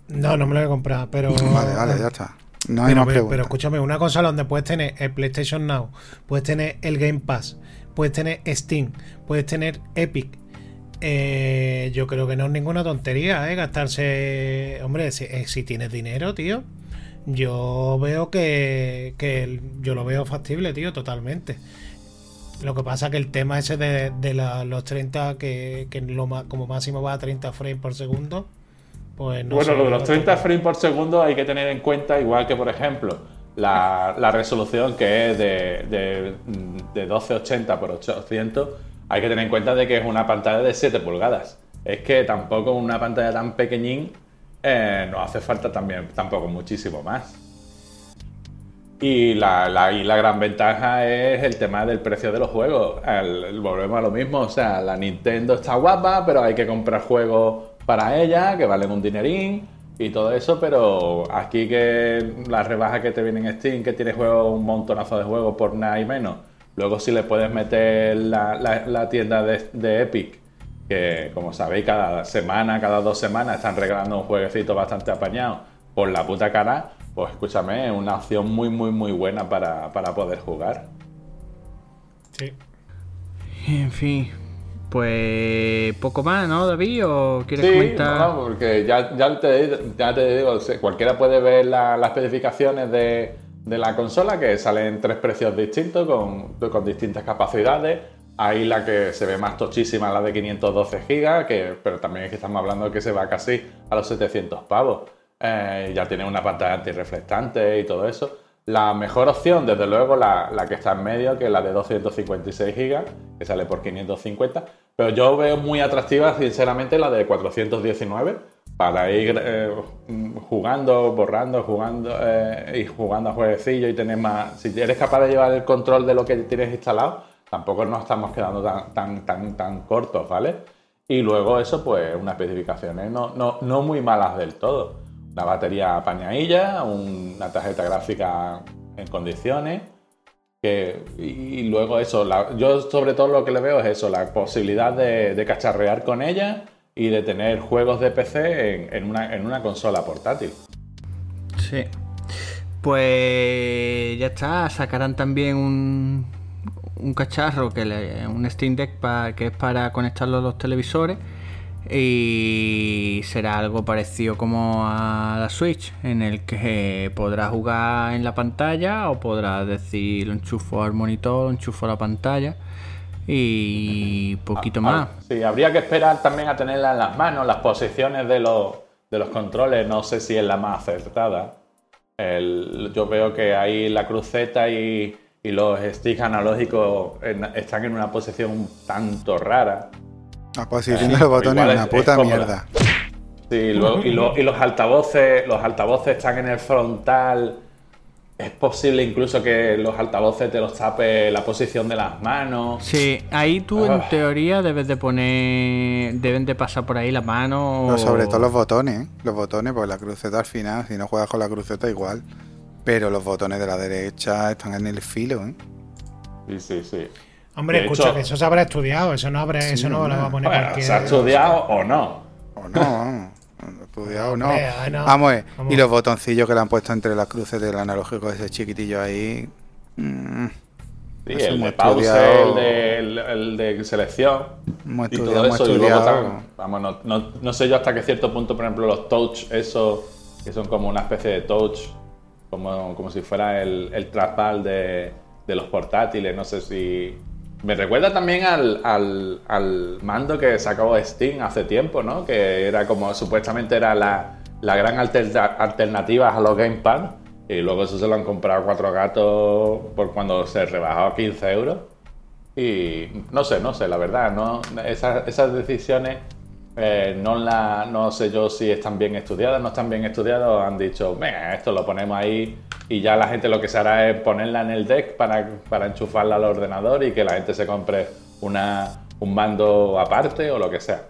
no, no me la voy a comprar, pero Vale, vale, ya está. No hay pero, pero, escúchame, una consola donde puedes tener el PlayStation Now, puedes tener el Game Pass, puedes tener Steam, puedes tener Epic. Eh, yo creo que no es ninguna tontería, ¿eh? Gastarse. Hombre, si, eh, si tienes dinero, tío. Yo veo que, que yo lo veo factible, tío, totalmente. Lo que pasa que el tema ese de, los 30, que, lo, como máximo va a 30 frames por segundo, pues no Bueno, lo de los 30 frames por segundo hay que tener en cuenta, igual que por ejemplo, la, resolución que es de, de, de 1280 por 800, hay que tener en cuenta de que es una pantalla de 7 pulgadas. Es que tampoco una pantalla tan pequeñín eh, nos hace falta también tampoco muchísimo más. Y la, la, gran ventaja es el tema del precio de los juegos. volvemos a lo mismo, o sea, la Nintendo está guapa, pero hay que comprar juegos para ella que valen un dinerín y todo eso, pero aquí que la rebaja que te viene en Steam, que tiene juegos, un montonazo de juegos por nada y menos, luego si le puedes meter la, tienda de, de, Epic, que como sabéis, cada semana, cada dos semanas están regalando un jueguecito bastante apañado por la puta cara, pues escúchame, es una opción muy, muy, muy buena para, poder jugar. Sí. En fin, pues poco más, ¿no, David? ¿O quieres sí, comentar? No, porque ya, ya, te, ya te digo, cualquiera puede ver las especificaciones de, la consola, que salen tres precios distintos con, con, distintas capacidades. Ahí la que se ve más tochísima, la de 512 GB, que, pero también es que estamos hablando de que se va casi a los 700 pavos. Eh, ya tiene una pantalla antirreflectante y todo eso. La mejor opción, desde luego, la, que está en medio, que es la de 256 GB, que sale por 550. Pero yo veo muy atractiva, sinceramente, la de 419 para ir eh, jugando, borrando, jugando eh, y jugando a jueguecillo y tener más. Si eres capaz de llevar el control de lo que tienes instalado, tampoco nos estamos quedando tan, tan, tan, tan cortos, ¿vale? Y luego eso, pues unas especificaciones no, no, no muy malas del todo la batería apañadilla, una tarjeta gráfica en condiciones. y luego eso, yo sobre todo lo que le veo es eso, la posibilidad de, cacharrear con ella y de tener juegos de PC en, una, consola portátil. Sí. Pues ya está, sacarán también un, cacharro, que un Steam Deck que es para conectarlo a los televisores y será algo parecido como a la Switch, en el que podrás jugar en la pantalla o podrás decir lo enchufo al monitor, lo enchufo a la pantalla y poquito ah, más. Sí, habría que esperar también a tenerla en las manos, las posiciones de los, de los controles, no sé si es la más acertada. yo veo que ahí la cruceta y, y los sticks analógicos están en una posición un tanto rara. La posición de los botones es una puta mierda. Sí, y, los altavoces, los altavoces están en el frontal. Es posible incluso que los altavoces te los tape la posición de las manos. Sí, ahí tú en ah. teoría debes de poner. Deben de pasar por ahí las manos. sobre todo los botones, ¿eh? Los botones, pues la cruceta al final, si no juegas con la cruceta igual. Pero los botones de la derecha están en el filo, ¿eh? Sí, sí, sí. Hombre, escucha, que eso se habrá estudiado, eso no, habrá, eso no, lo va a poner bueno, ¿Se ha estudiado o no? O no, estudiado o no. Vamos, y los botoncillos que le han puesto entre las cruces del analógico, ese chiquitillo ahí. Mm, sí, el de pausa, el de, el, de selección. y todo eso. Y luego vamos, no, no, no, sé yo hasta qué cierto punto, por ejemplo, los touch, eso, que son como una especie de touch, como, como si fuera el, el trackball de, de los portátiles. No sé si me recuerda también al, mando que sacó Steam hace tiempo, ¿no? Que era como, supuestamente era la, gran alternativa a los Gamepad. Y luego eso se lo han comprado cuatro gatos por cuando se rebajó a 15 euros. Y no sé, no sé, la verdad, no esas decisiones eh, no, la, no sé yo si están bien estudiadas, no están bien estudiadas, han dicho, venga, esto lo ponemos ahí y ya la gente lo que se hará es ponerla en el deck para, para enchufarla al ordenador y que la gente se compre una, un mando aparte o lo que sea.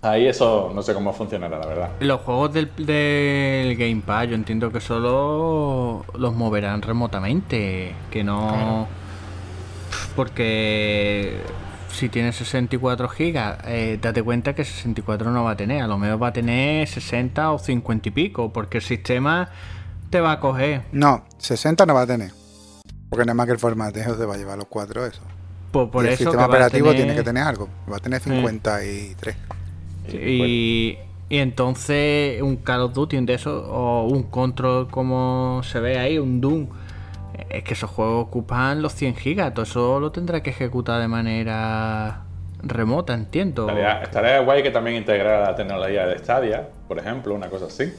Ahí eso no sé cómo funcionará, la verdad. Los juegos del, del Gamepad yo entiendo que solo los moverán remotamente, que no... Porque si tiene 64 gigas, eh, date cuenta que 64 no va a tener, a lo mejor va a tener 60 o 50 y pico, porque el sistema te va a coger. No, 60 no va a tener, porque nada más que el formateo se va a llevar los cuatro eso. Pues por y el sistema operativo tiene que tener algo, va a tener 53. Y, y entonces un Call of Duty de eso, o un Control como se ve ahí, un Doom es que esos juegos ocupan los 100 gigas, todo eso lo tendrá que ejecutar de manera remota, entiendo. Estaría, guay que también integrara la tecnología de Stadia, por ejemplo, una cosa así.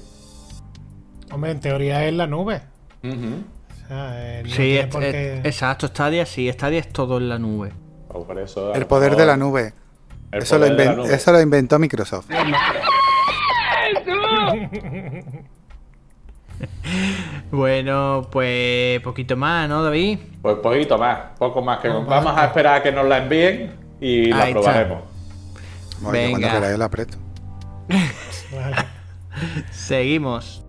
Hombre, en teoría es la nube. sí, exacto, Stadia sí, Stadia es todo en la nube. el poder de la nube. Eso lo, eso lo inventó Microsoft. bueno, pues poquito más, ¿no, David? Pues poquito más, poco más. que Vamos a esperar a que nos la envíen y la probaremos. Venga. cuando queráis la aprieto. Seguimos.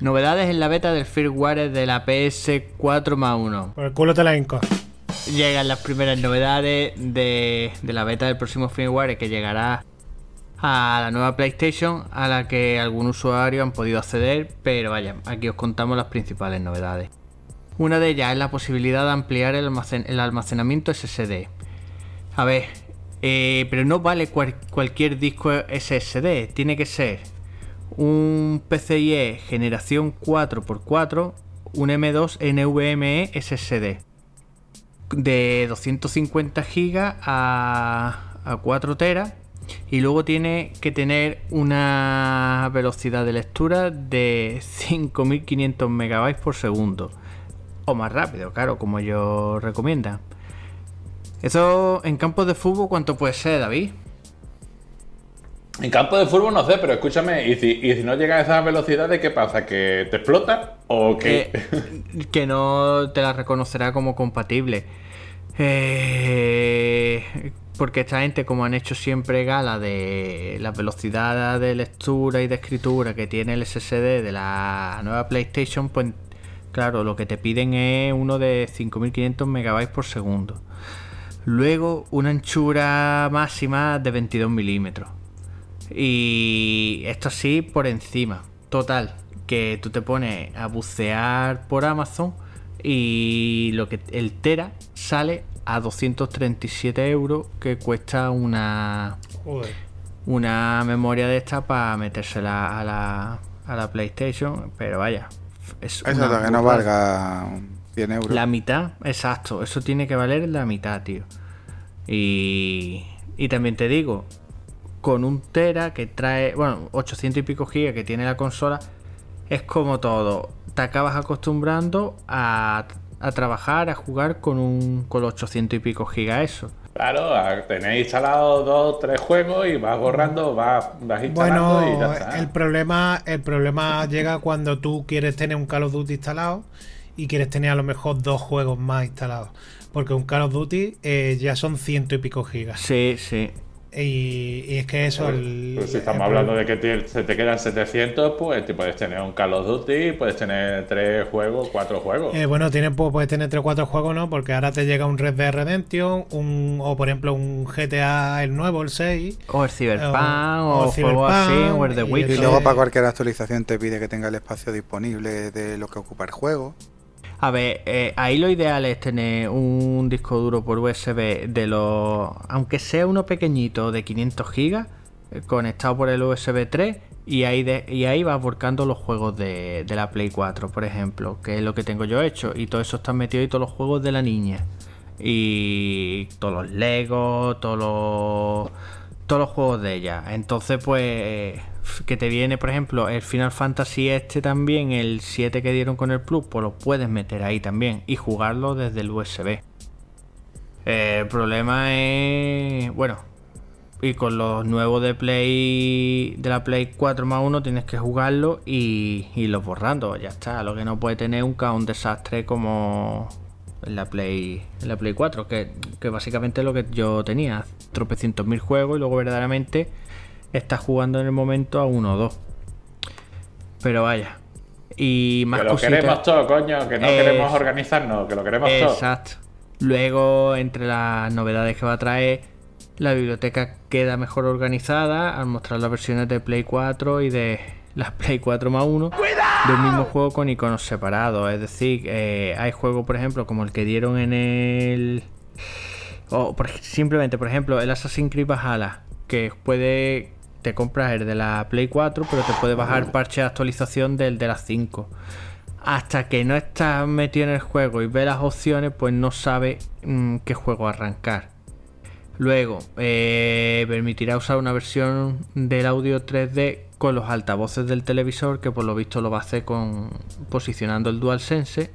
Novedades en la beta del firmware de la PS4 más 1. Por el culo te la inco. Llegan las primeras novedades de, la beta del próximo firmware que llegará a la nueva PlayStation a la que algún usuario han podido acceder, pero vaya, aquí os contamos las principales novedades. Una de ellas es la posibilidad de ampliar el, almacenamiento SSD. A ver, eh, pero no vale cualquier disco SSD, tiene que ser un PCIe generación 4x4, un M2 NVMe SSD de 250 GB a, a 4 teras y luego tiene que tener una velocidad de lectura de 5500 megabytes por segundo o más rápido, claro, como ellos recomiendan. Eso en campos de fútbol, ¿cuánto puede ser, David? En campo de fútbol no sé, pero escúchame, ¿y si, no llega a esa velocidad, ¿de qué pasa? ¿Que te explota? ¿O que.? que no te la reconocerá como compatible. Eh, porque esta gente, como han hecho siempre gala de la velocidad de lectura y de escritura que tiene el SSD de la nueva PlayStation, pues claro, lo que te piden es uno de 5500 megabytes por segundo. Luego una anchura máxima de 22 milímetros. Y esto así por encima. Total, que tú te pones a bucear por Amazon y lo que el Tera sale a 237 euros que cuesta una una memoria de esta para metérsela a la, a la PlayStation, pero vaya, es Eso que no valga 100 euros. La mitad, exacto, eso tiene que valer la mitad, tío. Y, y también te digo, con un Tera que trae, bueno, 800 y pico gigas que tiene la consola, es como todo. Te acabas acostumbrando a, trabajar, a jugar con un con los 800 y pico gigas eso. Claro, tenéis instalado dos, tres juegos y vas borrando, vas, vas instalando y ya está. El problema, el problema llega cuando tú quieres tener un Call of Duty instalado y quieres tener a lo mejor dos juegos más instalados. Porque un Call of Duty eh, ya son ciento y pico gigas. Sí, sí. Y, es que eso. si estamos hablando de que se te quedan 700, pues te puedes tener un Call of Duty, puedes tener tres juegos, cuatro juegos. Eh, bueno, tienes, puedes tener tres o cuatro juegos, ¿no? Porque ahora te llega un Red Dead Redemption, un, o por ejemplo un GTA, el nuevo, el 6. O el Cyberpunk, o, o, así, o el The Witcher. Y luego para cualquier actualización te pide que tenga el espacio disponible de lo que ocupa el juego. A ver, eh, ahí lo ideal es tener un disco duro por USB de los. Aunque sea uno pequeñito de 500 GB, eh, conectado por el USB 3, y ahí, de, y ahí vas volcando los juegos de, la Play 4, por ejemplo, que es lo que tengo yo hecho. Y todo eso está metido y todos los juegos de la niña. Y todos los Legos, todos los. Todos los juegos de ella. Entonces, pues que te viene, por ejemplo, el Final Fantasy este también, el 7 que dieron con el Plus, pues lo puedes meter ahí también y jugarlo desde el USB. el problema es, bueno, y con los nuevos de Play de la Play 4 más 1 tienes que jugarlo y, y los borrando, ya está. Lo que no puede tener un, un desastre como en la Play en la Play 4, que, que básicamente es lo que yo tenía, tropecientos mil juegos y luego verdaderamente está jugando en el momento a 1 o 2. Pero vaya. Y más Que lo queremos todo, coño, que no queremos organizarnos, que lo queremos todo. Exacto. Luego, entre las novedades que va a traer, la biblioteca queda mejor organizada al mostrar las versiones de Play 4 y de las Play 4 más 1 del mismo juego con iconos separados. Es decir, eh, hay juegos, por ejemplo, como el que dieron en el. O simplemente, por ejemplo, el Assassin's Creed Valhalla, que puede te compras el de la Play 4, pero te puede bajar parche de actualización del de la 5. Hasta que no estás metido en el juego y ves las opciones, pues no sabe mm, qué juego arrancar. Luego, eh, permitirá usar una versión del audio 3D con los altavoces del televisor, que por lo visto lo va a hacer con posicionando el DualSense.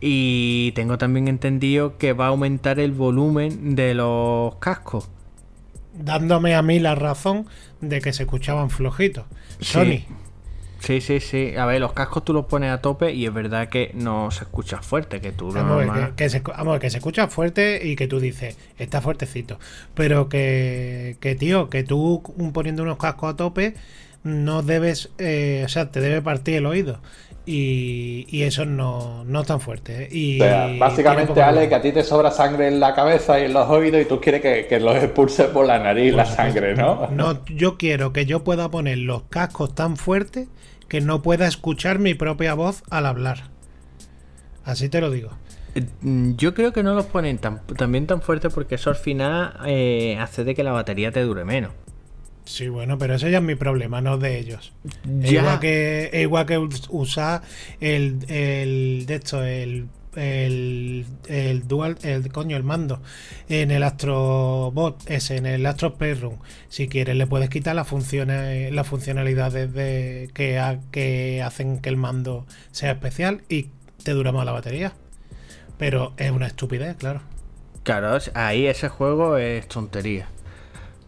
Y tengo también entendido que va a aumentar el volumen de los cascos dándome a mí la razón de que se escuchaban flojitos. Sony. Sí, sí, sí. A ver, los cascos tú los pones a tope y es verdad que no se escucha fuerte, que tú vamos, que, se, que se escucha fuerte y que tú dices, está fuertecito. Pero que, que tío, que tú poniendo unos cascos a tope no debes, eh, o sea, te debe partir el oído y, eso no, no es tan fuerte. ¿eh? Y, básicamente, Ale, que a ti te sobra sangre en la cabeza y en los oídos y tú quieres que, que los expulse por la nariz la sangre, ¿no? No, yo quiero que yo pueda poner los cascos tan fuertes que no pueda escuchar mi propia voz al hablar. Así te lo digo. Eh, yo creo que no los ponen tan, también tan fuerte porque eso al final eh, hace de que la batería te dure menos. Sí, bueno, pero ese ya es mi problema, no de ellos. igual que, igual que usar el, el de esto, el, el, el dual, el coño, el mando en el Astrobot, ese, en el Astro Playroom. Si quieres, le puedes quitar las funciones, las funcionalidades de, que, que hacen que el mando sea especial y te dura más la batería. Pero es una estupidez, claro. Claro, ahí ese juego es tontería.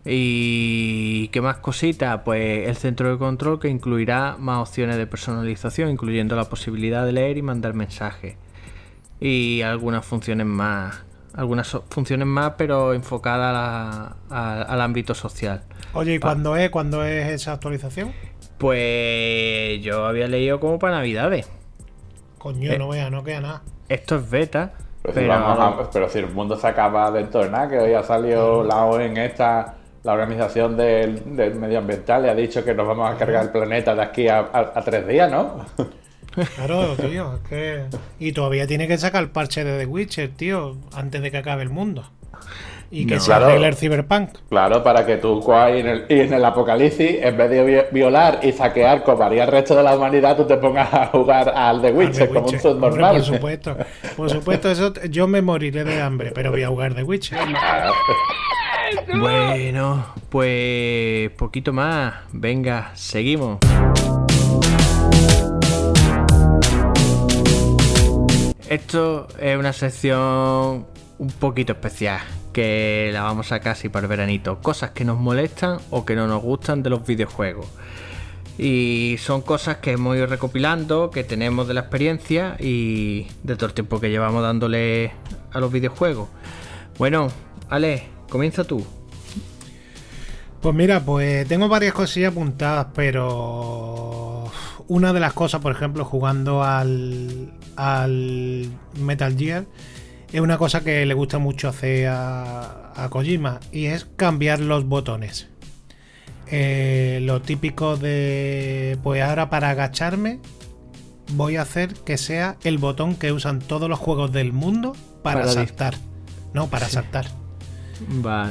¿Y qué más cosita? Pues el centro de control que incluirá más opciones de personalización, incluyendo la posibilidad de leer y mandar mensajes. Y algunas funciones más. Algunas funciones más, pero enfocadas al ámbito social. Oye, ¿y cuándo es, cuándo es esa actualización? Pues yo había leído como para Navidades. Coño, no vea, no queda nada. Esto es beta. Pero, Si el mundo se acaba dentro de nada, que hoy ha salido la O en esta la Organización del, Medioambiental le ha dicho que nos vamos a cargar el planeta de aquí a, tres días, ¿no? Claro, tío, es que... Y todavía tiene que sacar el parche de The Witcher, tío, antes de que acabe el mundo. Y que se arregle el Cyberpunk. Claro, para que tú en el, en el apocalipsis, en vez de violar y saquear con varias resto de la humanidad, tú te pongas a jugar al The Witcher, como un subnormal. por supuesto, por supuesto, eso yo me moriré de hambre, pero voy a jugar The Witcher. Bueno, pues poquito más. Venga, seguimos. Esto es una sección un poquito especial que la vamos a casi para el veranito. Cosas que nos molestan o que no nos gustan de los videojuegos. Y son cosas que hemos ido recopilando, que tenemos de la experiencia y de todo el tiempo que llevamos dándole a los videojuegos. Bueno, Ale, Comienza tú. Pues mira, pues tengo varias cosillas apuntadas, pero una de las cosas, por ejemplo, jugando al, al Metal Gear, es una cosa que le gusta mucho hacer a, a Kojima y es cambiar los botones. Eh, lo típico de, pues ahora para agacharme voy a hacer que sea el botón que usan todos los juegos del mundo para, saltar. No, para saltar.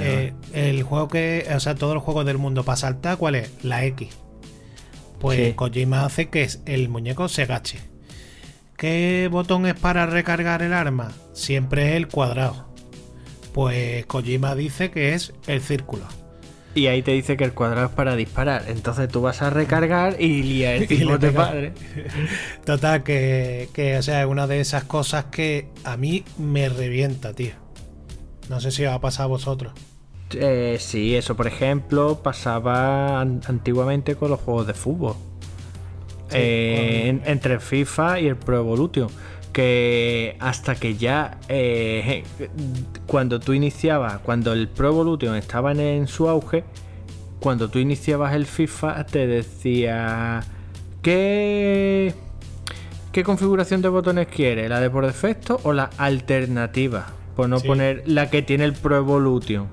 Eh, el juego que, o sea, todos los juegos del mundo para saltar, ¿cuál es? La X. Pues Kojima hace que el muñeco se agache. ¿Qué botón es para recargar el arma? Siempre es el cuadrado. Pues Kojima dice que es el círculo. Y ahí te dice que el cuadrado es para disparar. Entonces tú vas a recargar y lía el de padre. Total, que, que, o sea, es una de esas cosas que a mí me revienta, tío. No sé si va a pasar a vosotros. Eh, sí, eso por ejemplo pasaba antiguamente con los juegos de fútbol. Eh, entre FIFA y el Pro Evolution. Que hasta que ya eh, cuando tú iniciabas, cuando el Pro Evolution estaba en, su auge, cuando tú iniciabas el FIFA te decía ¿qué, qué configuración de botones quieres? ¿La de por defecto o la alternativa? Por no poner la que tiene el Pro Evolution.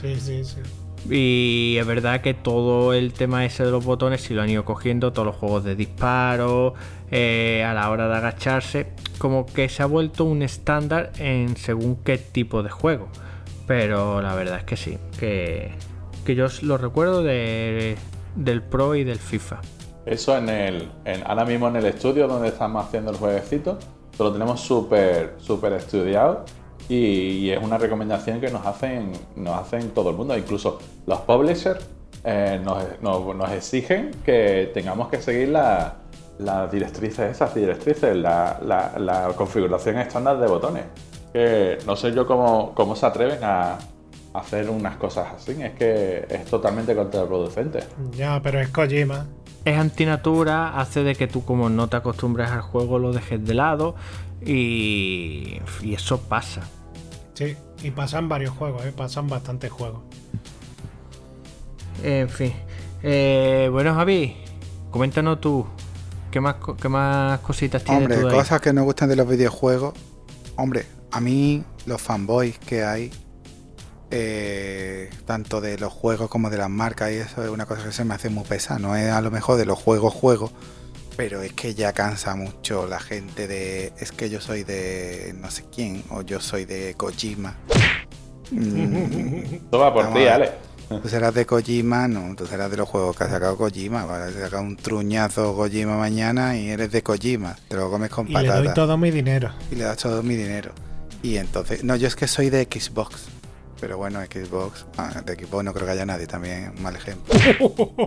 Sí, sí, sí. Y es verdad que todo el tema ese de los botones, si lo han ido cogiendo todos los juegos de disparo, eh, a la hora de agacharse, como que se ha vuelto un estándar en según qué tipo de juego. Pero la verdad es que sí, que, que yo lo recuerdo de, del Pro y del FIFA. Eso en el. ahora mismo en el estudio donde estamos haciendo el jueguecito, lo tenemos súper, súper estudiado. Y, es una recomendación que nos hacen, nos hacen todo el mundo. Incluso los publishers eh, nos, exigen que tengamos que seguir las directrices, esas directrices, la, la, configuración estándar de botones. Que no sé yo cómo, cómo se atreven a, hacer unas cosas así. Es que es totalmente contraproducente. Ya, pero es Kojima es antinatura, hace de que tú como no te acostumbres al juego lo dejes de lado y, y eso pasa. Sí, y pasan varios juegos, ¿eh? pasan bastantes juegos. En fin. Eh, bueno, Javi, coméntanos tú. ¿Qué más, qué más cositas tienes Hombre, tú cosas que no gustan de los videojuegos. Hombre, a mí los fanboys que hay eh, tanto de los juegos como de las marcas y eso es una cosa que se me hace muy pesada. No es a lo mejor de los juegos, juegos, pero es que ya cansa mucho la gente de es que yo soy de no sé quién o yo soy de Kojima. Mm, Toma por ti, Ale. Tú serás de Kojima, no, tú serás de los juegos que ha sacado Kojima. Va a sacar un truñazo Kojima mañana y eres de Kojima. Te lo comes con y Le doy todo mi dinero. Y le das todo mi dinero. Y entonces, no, yo es que soy de Xbox pero bueno, Xbox, ah, de Xbox no creo que haya nadie también, un mal ejemplo.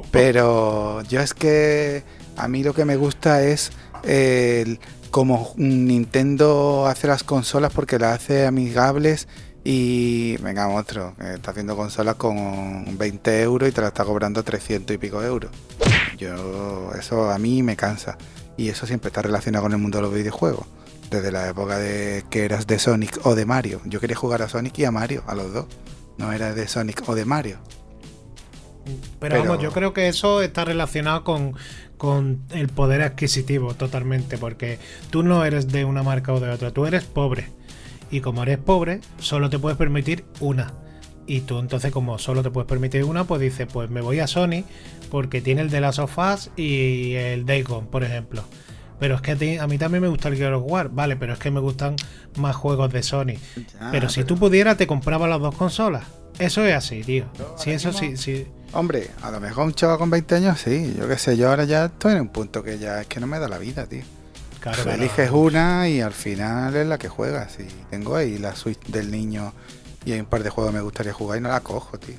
Pero yo es que a mí lo que me gusta es el, como Nintendo hace las consolas porque las hace amigables y venga otro, está haciendo consolas con 20 euros y te la está cobrando 300 y pico euros. Yo, eso a mí me cansa. Y eso siempre está relacionado con el mundo de los videojuegos desde la época de que eras de Sonic o de Mario. Yo quería jugar a Sonic y a Mario, a los dos. No era de Sonic o de Mario. Pero, vamos, yo creo que eso está relacionado con, con el poder adquisitivo totalmente, porque tú no eres de una marca o de otra, tú eres pobre. Y como eres pobre, solo te puedes permitir una. Y tú entonces como solo te puedes permitir una, pues dices, pues me voy a Sony porque tiene el de las sofás y el Dagon, por ejemplo. Pero es que a, mí también me gusta el Gear of War, vale, pero es que me gustan más juegos de Sony. pero si tú pudieras, te compraba las dos consolas. Eso es así, tío. sí, eso sí, sí. Hombre, a lo mejor un chaval con 20 años, sí. Yo qué sé, yo ahora ya estoy en un punto que ya es que no me da la vida, tío. Claro, eliges una y al final es la que juegas. Y tengo ahí la Switch del niño y hay un par de juegos que me gustaría jugar y no la cojo, tío.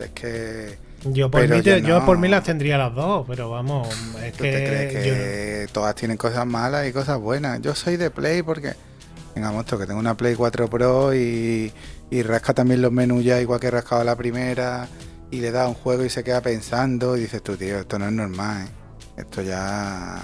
Es que yo por, mí, yo por mí las tendría las dos, pero vamos, es que, que todas tienen cosas malas y cosas buenas. Yo soy de Play porque, venga, monstruo, que tengo una Play 4 Pro y, y rasca también los menús ya igual que he rascado la primera y le da un juego y se queda pensando y dices tú, tío, esto no es normal, ¿eh? esto ya...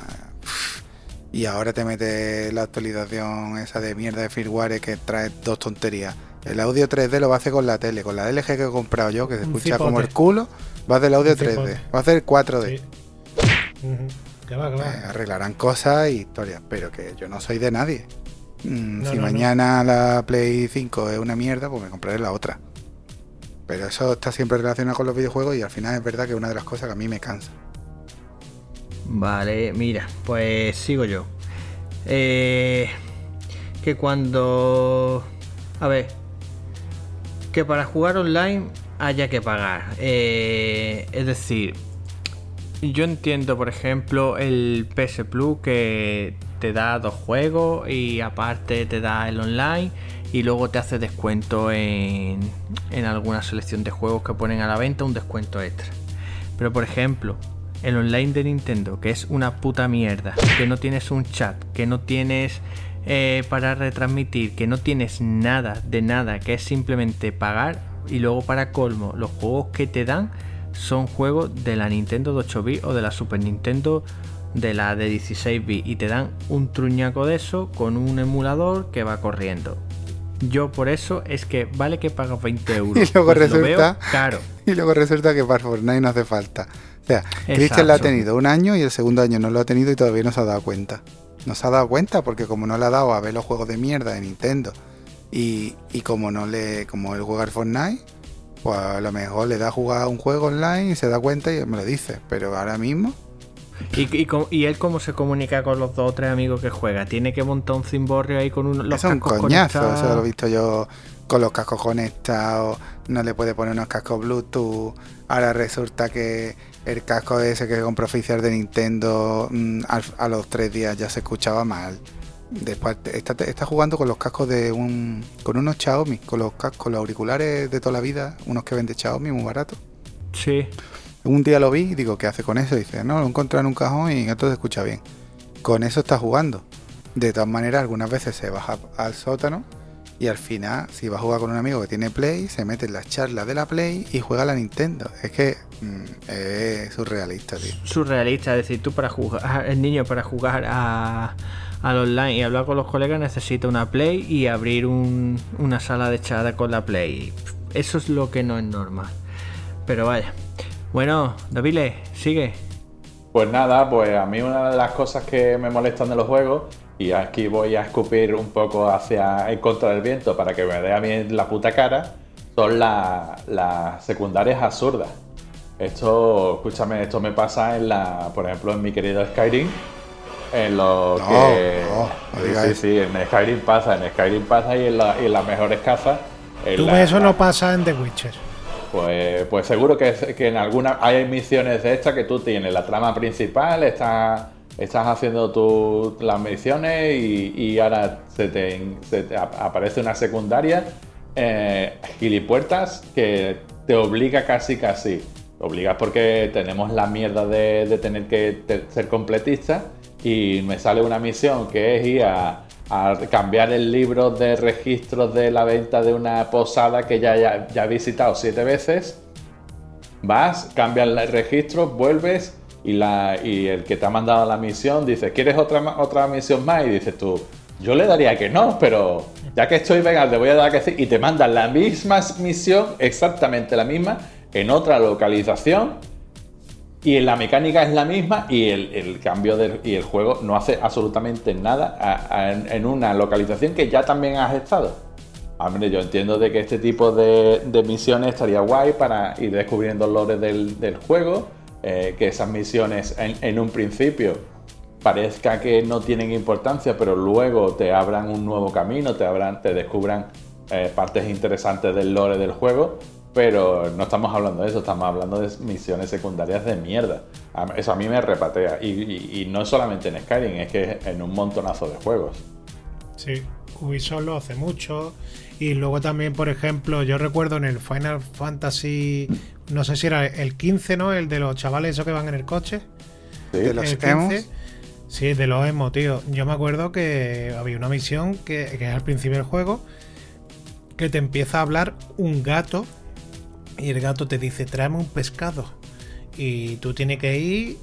Y ahora te mete la actualización esa de mierda de firmware que trae dos tonterías el audio 3D lo va a hacer con la tele, con la LG que he comprado yo, que se escucha como el culo, va a hacer el audio 3D, va a hacer 4D. Eh, arreglarán cosas y historias, pero que yo no soy de nadie. Mm, si mañana la Play 5 es una mierda, pues me compraré la otra. Pero eso está siempre relacionado con los videojuegos y al final es verdad que es una de las cosas que a mí me cansa. Vale, mira, pues sigo yo. Eh, que cuando... A ver, que para jugar online haya que pagar. Eh, es decir, yo entiendo, por ejemplo, el PS Plus que te da dos juegos y aparte te da el online y luego te hace descuento en, en alguna selección de juegos que ponen a la venta, un descuento extra. Pero por ejemplo, el online de Nintendo, que es una puta mierda, que no tienes un chat, que no tienes eh, para retransmitir, que no tienes nada de nada, que es simplemente pagar y luego para colmo, los juegos que te dan son juegos de la Nintendo de 8 bits o de la Super Nintendo de la de 16 bits y te dan un truñaco de eso con un emulador que va corriendo. Yo por eso es que vale que pagas 20 euros. y luego resulta caro. Y luego resulta que para Fortnite no hace falta. O sea, Christian lo ha tenido un año y el segundo año no lo ha tenido y todavía no se ha dado cuenta no se ha dado cuenta porque como no le ha dado a ver los juegos de mierda de Nintendo y, como no le como él juega Fortnite pues a lo mejor le da a jugar un juego online y se da cuenta y me lo dice pero ahora mismo ¿Y, y, él cómo se comunica con los dos o tres amigos que juega? ¿Tiene que montar un cimborrio ahí con un, los es un coñazo, eso lo he visto yo con los cascos conectados, no le puede poner unos cascos Bluetooth. Ahora resulta que el casco ese que compró oficial de Nintendo mm, a, los tres días ya se escuchaba mal. Después está, está, jugando con los cascos de un. con unos Xiaomi, con los cascos, los auriculares de toda la vida, unos que vende Xiaomi muy barato. Sí. Un día lo vi y digo, ¿qué hace con eso? dice, no, lo encontré en un cajón y esto se escucha bien. Con eso está jugando. De todas maneras, algunas veces se baja al sótano y al final, si va a jugar con un amigo que tiene Play, se mete en las charlas de la Play y juega a la Nintendo. Es que mm, es surrealista, tío. Surrealista, es decir, tú para jugar, el niño para jugar a, al online y hablar con los colegas necesita una Play y abrir una sala de chat con la Play. Eso es lo que no es normal. Pero vaya. Bueno, David, sigue. Pues nada, pues a mí una de las cosas que me molestan de los juegos y aquí voy a escupir un poco hacia en contra del viento para que me dé a mí la puta cara, son las secundarias absurdas. Esto, escúchame, esto me pasa en la, por ejemplo, en mi querido Skyrim, en lo que... sí, sí, en Skyrim pasa, en Skyrim pasa y en, la, y en las mejores casas. ¿Tú eso no pasa en The Witcher? Pues, pues seguro que, que en algunas hay misiones de estas que tú tienes la trama principal, está estás haciendo tu, las misiones y, ahora se te, aparece una secundaria, eh, gilipuertas, que te obliga casi casi. Obligas porque tenemos la mierda de, tener que ser completista y me sale una misión que es ir a, cambiar el libro de registros de la venta de una posada que ya, ya, ya he visitado siete veces. Vas, cambias el registro, vuelves y, la, y el que te ha mandado la misión dice, ¿quieres otra, otra misión más? Y dices tú, yo le daría que no, pero ya que estoy, venga, te voy a dar que sí. Y te mandan la misma misión, exactamente la misma, en otra localización. Y la mecánica es la misma y el, cambio del, y el juego no hace absolutamente nada en, una localización que ya también has estado. Hombre, yo entiendo de que este tipo de, misiones estaría guay para ir descubriendo los del, del juego eh, que esas misiones en, un principio parezca que no tienen importancia, pero luego te abran un nuevo camino, te, abran, te descubran eh, partes interesantes del lore del juego, pero no estamos hablando de eso, estamos hablando de misiones secundarias de mierda. Eso a mí me repatea. Y, no solamente en Skyrim, es que en un montonazo de juegos. Sí, Ubisoft lo hace mucho. Y luego también, por ejemplo, yo recuerdo en el Final Fantasy no sé si era el 15, ¿no? El de los chavales esos que van en el coche. Sí, de los emo. Sí, de los emo, tío. Yo me acuerdo que había una misión que, es al principio del juego que te empieza a hablar un gato y el gato te dice, tráeme un pescado. Y tú tienes que ir,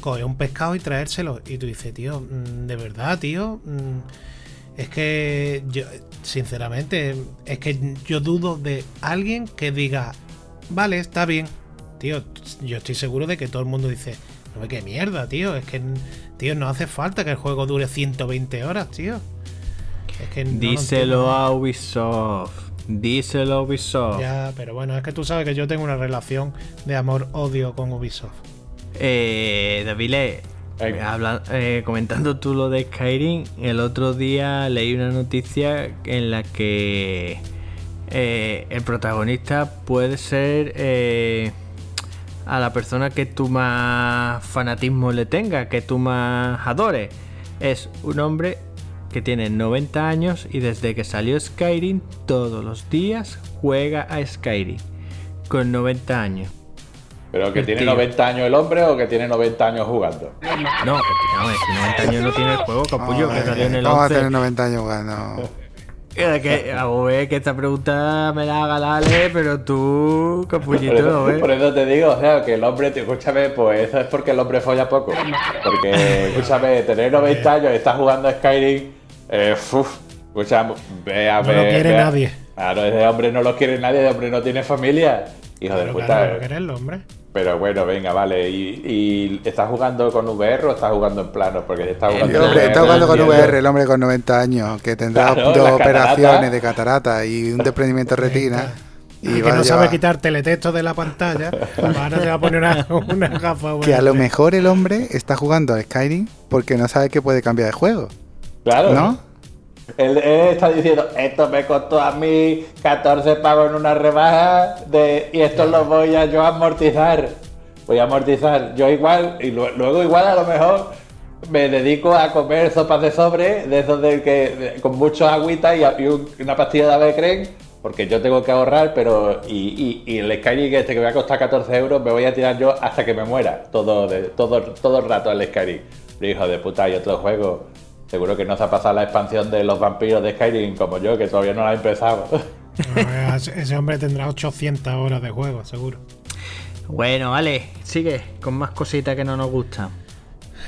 coger un pescado y traérselo. Y tú dices, tío, mm, de verdad, tío. Mm, es que yo, sinceramente, es que yo dudo de alguien que diga, vale, está bien. Tío, yo estoy seguro de que todo el mundo dice, no, qué mierda, tío. Es que, tío, no hace falta que el juego dure 120 horas, tío. Es que Díselo a Ubisoft. Díselo a Ubisoft. Ya, pero bueno, es que tú sabes que yo tengo una relación de amor-odio con Ubisoft. Eh, David, eh, comentando tú lo de Skyrim, el otro día leí una noticia en la que eh, el protagonista puede ser eh, a la persona que tú más fanatismo le tenga, que tú más adores. Es un hombre que tiene 90 años y desde que salió Skyrim todos los días juega a Skyrim con 90 años. ¿Pero que tiene 90 años el hombre o que tiene 90 años jugando? No, que 90 años no tiene el juego, capullo, que salió en el 11. a tener 90 años jugando? Que, a ver, que esta pregunta me la haga Lale, pero tú, capullito, por, por eso te digo, o sea, que el hombre, escúchame, pues eso es porque el hombre folla poco. Porque, escúchame, tener 90 años y estar jugando a Skyrim, eh, uff, escúchame, ve a ver. No lo quiere nadie. Claro, ese hombre no lo quiere nadie, ese hombre no tiene familia. Hijo de puta. Claro, lo quiere el hombre. Pero bueno, venga, vale. ¿Y, estás jugando con VR o estás jugando en plano? Porque está jugando, el hombre, está jugando con VR, el hombre con 90 años, que tendrá dos operaciones de catarata y un desprendimiento de retina. Y, que no sabe quitar teletexto de la pantalla, ahora te va a poner una, una gafa. Que a lo mejor el hombre está jugando a Skyrim porque no sabe que puede cambiar de juego. Claro. ¿No? Él, está diciendo, esto me costó a mí 14 pavos en una rebaja de, y esto lo voy a yo amortizar. Voy a amortizar. Yo igual, y luego igual a lo mejor me dedico a comer sopas de sobre, de esos de que con mucho agüita y, una pastilla de Avecren, porque yo tengo que ahorrar, pero y, y, el Skyrim este que me va a costar 14 euros me voy a tirar yo hasta que me muera, todo, todo, todo el rato al Skyrim. hijo de puta, y otro juego. Seguro que no se ha pasado la expansión de los vampiros de Skyrim como yo, que todavía no la he empezado. Ese hombre tendrá 800 horas de juego, seguro. Bueno, vale, sigue con más cositas que no nos gustan.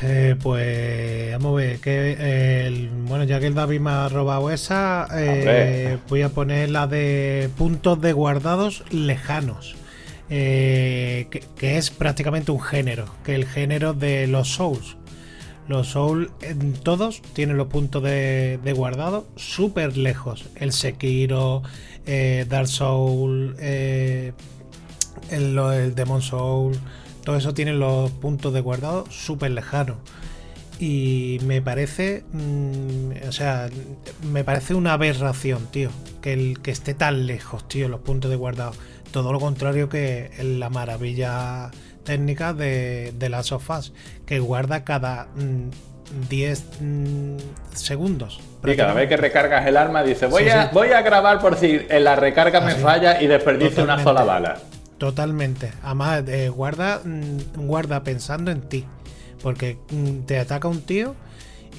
Eh, pues vamos a ver, que bueno, ya que el David me ha robado esa, eh, voy a poner la de puntos de guardados lejanos, eh, que, es prácticamente un género, que es el género de los Souls. Los Souls, todos tienen los puntos de, guardado súper lejos. El Sekiro, Dark Soul, el, el Demon Soul todo eso tiene los puntos de guardado súper lejanos. Y me parece. Mm, o sea, me parece una aberración, tío. Que, el, que esté tan lejos, tío, los puntos de guardado. Todo lo contrario que la maravilla técnica de, de las sofás. Que guarda cada 10 mm, mm, segundos. Y cada vez que recargas el arma, dice: Voy, a, voy a grabar por si en la recarga me falla y desperdicio una sola bala. Totalmente. Además, eh, guarda, mm, guarda pensando en ti. Porque mm, te ataca un tío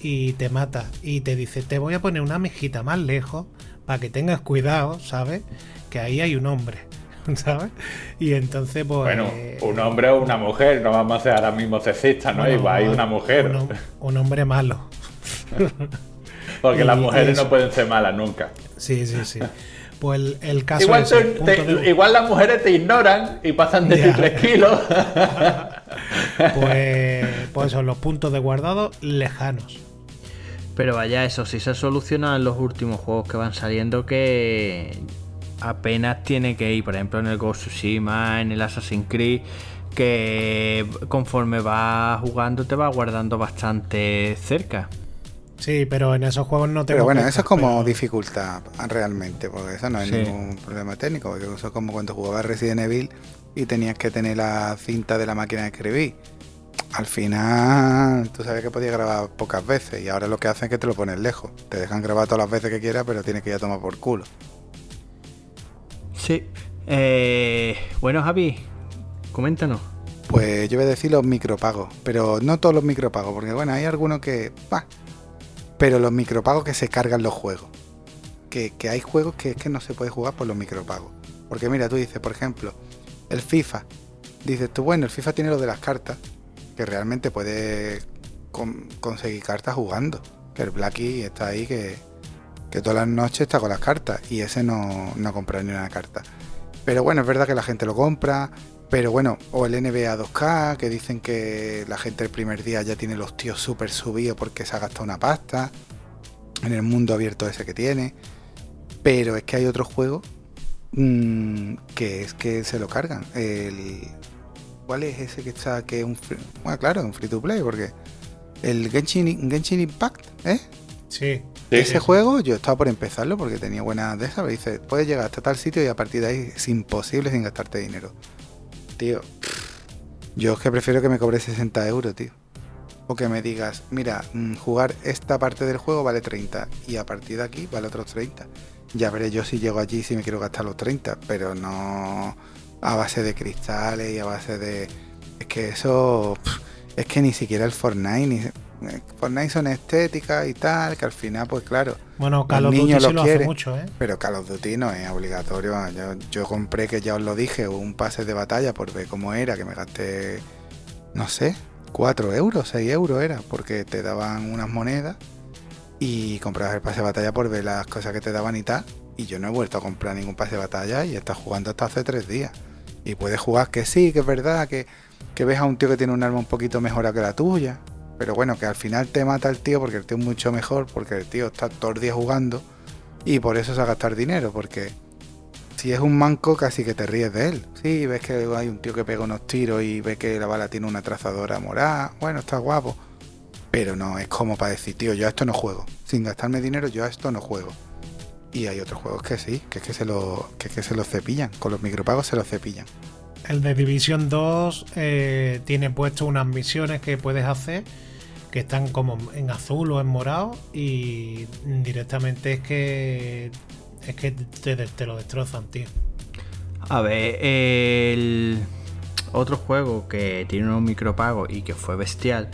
y te mata. Y te dice, te voy a poner una mejita más lejos para que tengas cuidado, ¿sabes? Que ahí hay un hombre. ¿Sabes? Y entonces, pues. Bueno, un hombre o una mujer, no vamos a ser ahora mismo cesistas, ¿no? Igual hay una mujer. Un, hombre malo. Porque las mujeres no pueden ser malas nunca. Sí, sí, sí. Pues el, caso igual, las mujeres te ignoran y pasan de 3 kilos. pues, pues son los puntos de guardado lejanos. Pero vaya, eso sí se soluciona en los últimos juegos que van saliendo que apenas tiene que ir, por ejemplo en el Ghost Tsushima, en el Assassin's Creed, que conforme vas jugando te va guardando bastante cerca. Sí, pero en esos juegos no te Pero bueno, eso es como dificultad realmente, porque eso no es ningún problema técnico, porque eso es como cuando jugabas Resident Evil y tenías que tener la cinta de la máquina de escribir. Al final, tú sabes que podías grabar pocas veces y ahora lo que hacen es que te lo pones lejos. Te dejan grabar todas las veces que quieras, pero tienes que ir a tomar por culo. Sí. Eh, bueno, Javi, coméntanos. Pues yo voy a decir los micropagos, pero no todos los micropagos, porque bueno, hay algunos que pero los micropagos que se cargan los juegos. Que, hay juegos que es que no se puede jugar por los micropagos. Porque mira, tú dices, por ejemplo, el FIFA. Dices tú, bueno, el FIFA tiene lo de las cartas, que realmente puede conseguir cartas jugando. Que el Blacky está ahí que, que todas las noches está con las cartas y ese no, no compra ni una carta. Pero bueno, es verdad que la gente lo compra, pero bueno, o el NBA 2K, que dicen que la gente el primer día ya tiene los tíos súper subidos porque se ha gastado una pasta en el mundo abierto ese que tiene. Pero es que hay otro juego mm, que es que se lo cargan. El, ¿Cuál es ese que está? Que es un bueno, claro, un free to play, porque el Genshin, Genshin Impact, ¿eh? Sí. Ese juego yo estaba por empezarlo porque tenía buenas de esas. Dice, puedes llegar hasta tal sitio y a partir de ahí es imposible sin gastarte dinero tío. Yo es que prefiero que me cobre 60 euros, tío. O que me digas, mira, mm, jugar esta parte del juego vale 30 y a partir de aquí vale otros 30. Ya veré yo si llego allí si me quiero gastar los 30, pero no a base de cristales y a base de... Es que eso... Es que ni siquiera el Fortnite, ni, Fortnite son estéticas y tal, que al final, pues claro. Bueno, Call of Duty lo, hace mucho, ¿eh? Pero Call of Duty no es obligatorio. Yo, compré, que ya os lo dije, un pase de batalla por ver cómo era, que me gasté, no sé, 4 euros, 6 euros era, porque te daban unas monedas y comprabas el pase de batalla por ver las cosas que te daban y tal. Y yo no he vuelto a comprar ningún pase de batalla y está jugando hasta hace 3 días. Y puedes jugar que sí, que es verdad, que, que ves a un tío que tiene un arma un poquito mejor que la tuya pero bueno, que al final te mata el tío porque el tío es mucho mejor, porque el tío está todo el día jugando y por eso se va a gastar dinero, porque si es un manco casi que te ríes de él. Sí, ves que hay un tío que pega unos tiros y ves que la bala tiene una trazadora morada, bueno, está guapo. Pero no es como para decir, tío, yo a esto no juego. Sin gastarme dinero, yo a esto no juego. Y hay otros juegos que sí, que es que se lo, que que se lo cepillan. Con los micropagos se los cepillan. El de Division 2 eh, tiene puesto unas misiones que puedes hacer que están como en azul o en morado y directamente es que es que te, lo destrozan, tío. A ver, el otro juego que tiene unos micropagos y que fue bestial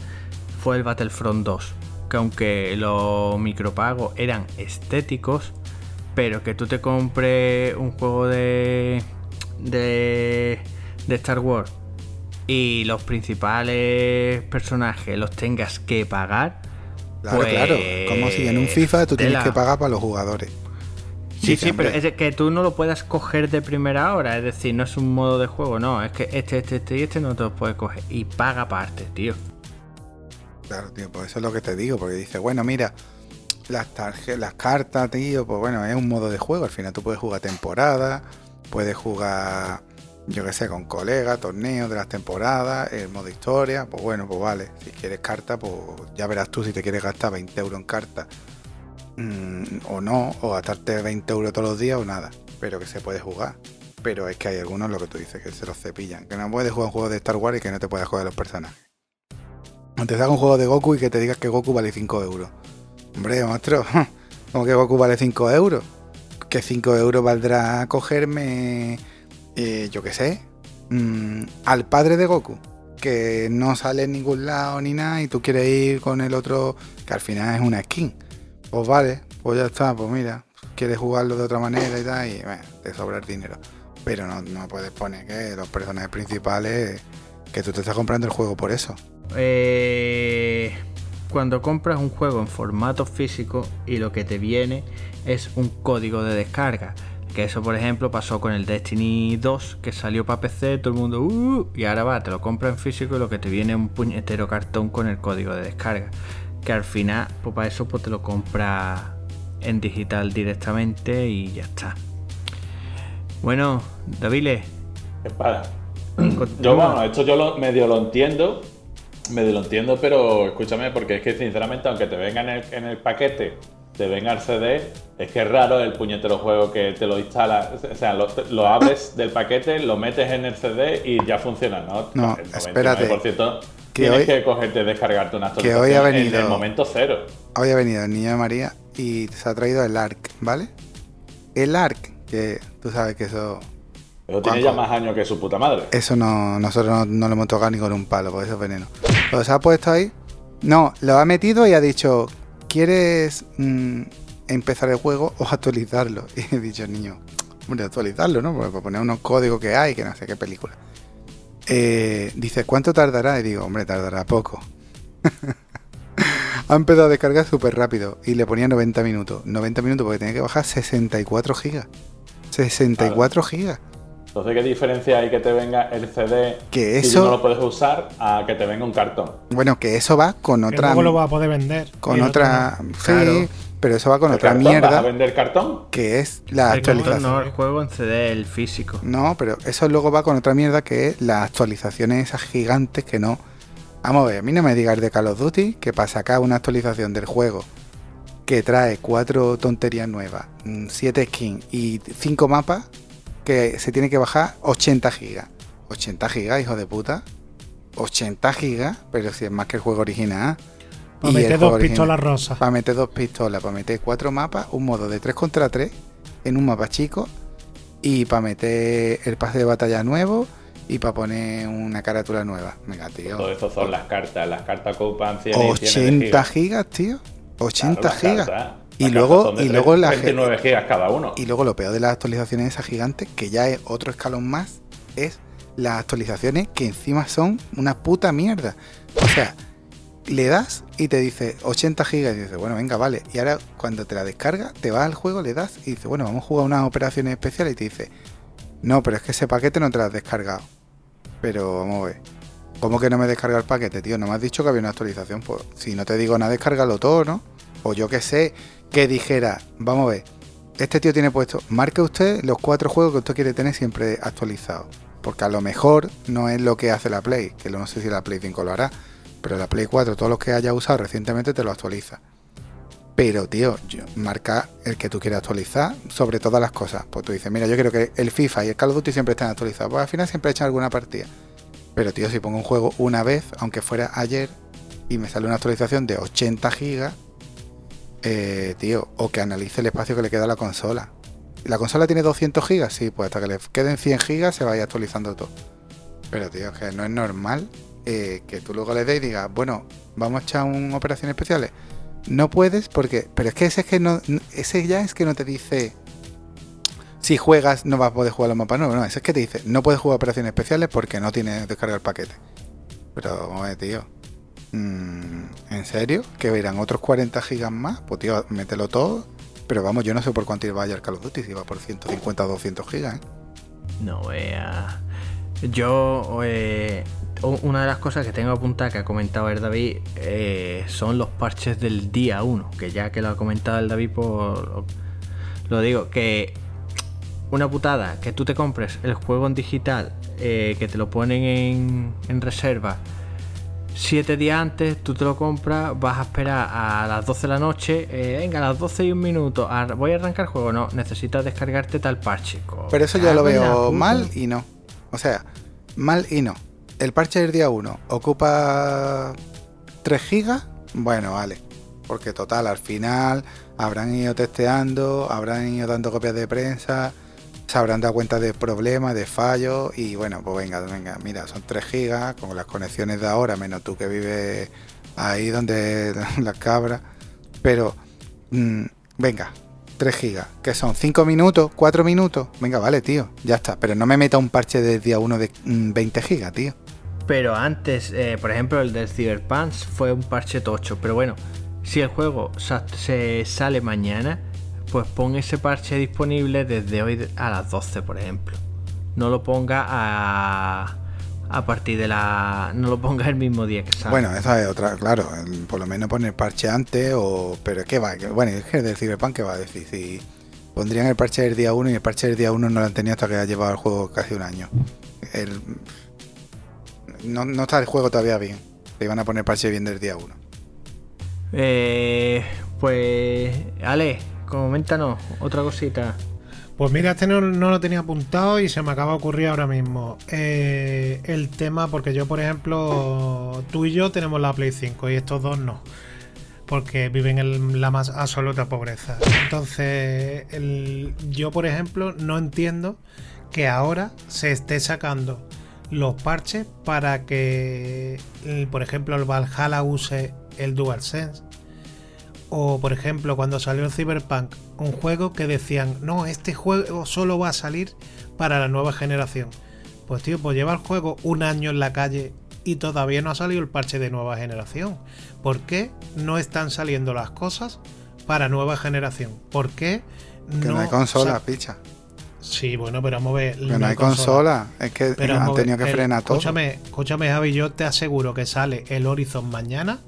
fue el Battlefront 2. Que aunque los micropagos eran estéticos, pero que tú te compres un juego de, de, de Star Wars y los principales personajes los tengas que pagar. Claro, pues, claro. Como si en un FIFA tú tienes que pagar para los jugadores. Sí, sí, pero es que tú no lo puedas coger de primera hora, es decir, no es un modo de juego, no, es que este, este, este y este no te los puedes coger y paga aparte, tío. Claro, tío, pues eso es lo que te digo, porque dice, bueno, mira, las las cartas, tío, pues bueno, es un modo de juego. Al final tú puedes jugar temporada, puedes jugar, yo que sé, con colegas, torneos de las temporadas, el modo historia, pues bueno, pues vale. Si quieres carta, pues ya verás tú si te quieres gastar 20 euros en carta mm, o no, o gastarte 20 euros todos los días o nada, pero que se puede jugar. Pero es que hay algunos, lo que tú dices, que se los cepillan. Que no puedes jugar un juego de Star Wars y que no te puedas jugar los personajes. Te un juego de Goku y que te digas que Goku vale 5 euros. Hombre, monstruo, como que Goku vale 5 euros. Que 5 euros valdrá cogerme, eh, yo qué sé, mm, al padre de Goku. Que no sale en ningún lado ni nada y tú quieres ir con el otro, que al final es una skin. Pues vale, pues ya está, pues mira, quieres jugarlo de otra manera y tal, y te sobra dinero. Pero no, no puedes poner que los personajes principales, que tú te estás comprando el juego por eso. Eh, cuando compras un juego en formato físico y lo que te viene es un código de descarga. Que eso, por ejemplo, pasó con el Destiny 2, que salió para PC, todo el mundo, uh, y ahora va, te lo compras en físico y lo que te viene es un puñetero cartón con el código de descarga. Que al final, pues para eso, pues te lo compras en digital directamente y ya está. Bueno, Davile. Para. Yo, bueno, esto yo lo, medio lo entiendo, Medio lo entiendo, pero escúchame, porque es que sinceramente, aunque te venga en el, paquete, te venga el CD, es que es raro el puñetero juego que te lo instala, o sea, lo, abres del paquete, lo metes en el CD y ya funciona, ¿no? No, espérate. Por cierto, tienes que cogerte, descargarte una que hoy ha venido, en el momento cero. Hoy ha venido el niño de María y se ha traído el ARC, ¿vale? El ARC, que tú sabes que eso pero tiene ya más años que su puta madre. Eso no, nosotros no, lo hemos tocado ni con un palo, porque eso es veneno. Pero se ha puesto ahí. No, lo ha metido y ha dicho, ¿quieres mm, empezar el juego o actualizarlo? Y he dicho, niño, hombre, actualizarlo, ¿no? Porque poner unos códigos que hay, que no sé qué película. Eh, dice, ¿cuánto tardará? Y digo, hombre, tardará poco. ha empezado a descargar súper rápido y le ponía 90 minutos. 90 minutos porque tenía que bajar 64 gigas. 64 gigas. Entonces, ¿qué diferencia hay que te venga el CD que eso, no lo puedes usar a que te venga un cartón? Bueno, que eso va con otra. luego lo va a poder vender. Con otra. Sí, pero eso va con otra mierda. ¿Vas a vender cartón? Que es la actualización. No, el juego en CD, el físico. No, pero eso luego va con otra mierda que es las actualizaciones esas gigantes que no. Vamos a ver, a mí no me digas de Call of Duty que para sacar una actualización del juego que trae cuatro tonterías nuevas, mm, siete skins y cinco mapas que se tiene que bajar 80 gigas. 80 gigas, hijo de puta. 80 gigas, pero si es más que el juego original. Para meter dos pistolas rosas. Para meter dos pistolas, para meter cuatro mapas, un modo de 3 contra 3 en un mapa chico. Y para meter el pase de batalla nuevo y para poner una carátula nueva. Venga, tío. Todo eso son las cartas. Las cartas ocupan 100 80 gigas. tío. 80 gigas. Y luego, y luego la 29 gigas cada uno. Y luego lo peor de las actualizaciones esas gigantes, que ya es otro escalón más, es las actualizaciones que encima son una puta mierda. O sea, le das y te dice 80 gigas y dices, bueno, venga, vale. Y ahora cuando te la descarga, te vas al juego, le das y dice, bueno, vamos a jugar unas operaciones especiales y te dice, no, pero es que ese paquete no te lo has descargado. Pero vamos a ver. ¿Cómo que no me descarga el paquete, tío? No me has dicho que había una actualización. Pues si no te digo nada, descárgalo todo, ¿no? O yo qué sé, que dijera, vamos a ver, este tío tiene puesto, marque usted los cuatro juegos que usted quiere tener siempre actualizados. Porque a lo mejor no es lo que hace la Play, que no sé si la Play 5 lo hará. Pero la Play 4, todos los que haya usado recientemente te lo actualiza. Pero, tío, marca el que tú quieras actualizar sobre todas las cosas. Pues tú dices, mira, yo quiero que el FIFA y el Call of Duty siempre estén actualizados. Pues al final siempre echan alguna partida. Pero, tío, si pongo un juego una vez, aunque fuera ayer, y me sale una actualización de 80 gigas, eh, tío, o que analice el espacio que le queda a la consola. ¿La consola tiene 200 gigas? Sí, pues hasta que le queden 100 gigas se vaya actualizando todo. Pero, tío, que no es normal eh, que tú luego le des y digas, bueno, vamos a echar un operaciones especiales. No puedes porque, pero es que ese es que no, ese ya es que no te dice si juegas no vas a poder jugar los mapas nuevos, no, ese es que te dice no puedes jugar operaciones especiales porque no tienes descarga el paquete. Pero, tío, mm, ¿en serio? ¿Que verán otros 40 gigas más? Pues tío, mételo todo. Pero vamos, yo no sé por cuánto iba a Call of Duty, si iba por 150 o 200 gigas, ¿eh? No vea. Yo, eh, una de las cosas que tengo apuntada que ha comentado el David eh, son los parches del día 1, que ya que lo ha comentado el David, por, lo digo, que una putada, que tú te compres el juego en digital, eh, que te lo ponen en, en reserva, siete días antes, tú te lo compras, vas a esperar a las 12 de la noche, venga, a las 12 y un minuto, voy a arrancar el juego, no, necesitas descargarte tal parche. Pero eso yo lo veo mal y no. O sea, mal y no. El parche del día 1 ocupa 3 gigas. Bueno, vale. Porque total, al final habrán ido testeando, habrán ido dando copias de prensa, se habrán dado cuenta de problemas, de fallos y bueno, pues venga, venga, mira, son 3 gigas con las conexiones de ahora, menos tú que vives ahí donde las cabras. Pero, mm, venga, 3 gigas, que son 5 minutos, 4 minutos. Venga, vale, tío, ya está. Pero no me meta un parche de día 1 de 20 mm, gigas, tío. Pero antes, eh, por ejemplo, el del Cyberpunk fue un parche tocho. Pero bueno, si el juego se sale mañana, pues pon ese parche disponible desde hoy a las 12, por ejemplo. No lo ponga a a partir de la. No lo pongas el mismo día que sale. Bueno, esa es otra, claro. Por lo menos poner parche antes o. Pero ¿qué va? Bueno, es que del Cyberpunk, ¿qué va a decir? Si pondrían el parche del día 1 y el parche del día 1 no lo han tenido hasta que ha llevado el juego casi un año. El... No, no está el juego todavía bien. Le iban a poner parche bien del día 1. Eh, pues. Ale, coméntanos otra cosita. Pues mira, este no, lo tenía apuntado y se me acaba de ocurrir ahora mismo. Eh, el tema, porque yo, por ejemplo, tú y yo tenemos la Play 5 y estos dos no. Porque viven en la más absoluta pobreza. Entonces, yo, por ejemplo, no entiendo que ahora se esté sacando los parches para que, por ejemplo, el Valhalla use el DualSense o por ejemplo cuando salió el Cyberpunk, un juego que decían, no, este juego solo va a salir para la nueva generación. Pues tío, pues lleva el juego un año en la calle y todavía no ha salido el parche de nueva generación. ¿Por qué no están saliendo las cosas para nueva generación? ¿Por qué no, no hay consola, picha? Sí, bueno, pero vamos a ver. no, hay consola. Es que han tenido que frenar todo. Escúchame, escúchame, Javi, yo te aseguro que sale el Horizon mañana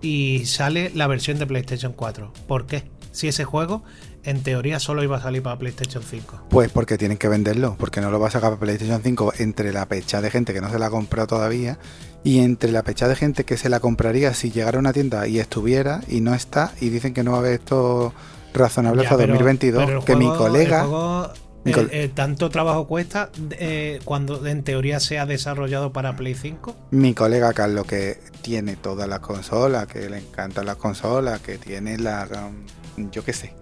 y sale la versión de PlayStation 4. ¿Por qué? Si ese juego en teoría solo iba a salir para PlayStation 5. Pues porque tienen que venderlo, porque no lo va a sacar para PlayStation 5 entre la pecha de gente que no se la ha comprado todavía y entre la pecha de gente que se la compraría si llegara a una tienda y estuviera y no está y dicen que no va a haber esto razonable hasta 2022, que mi colega eh, ¿Tanto trabajo cuesta eh, cuando en teoría se ha desarrollado para Play 5? Mi colega Carlos, que tiene todas las consolas, que le encantan las consolas, que tiene la, yo qué sé,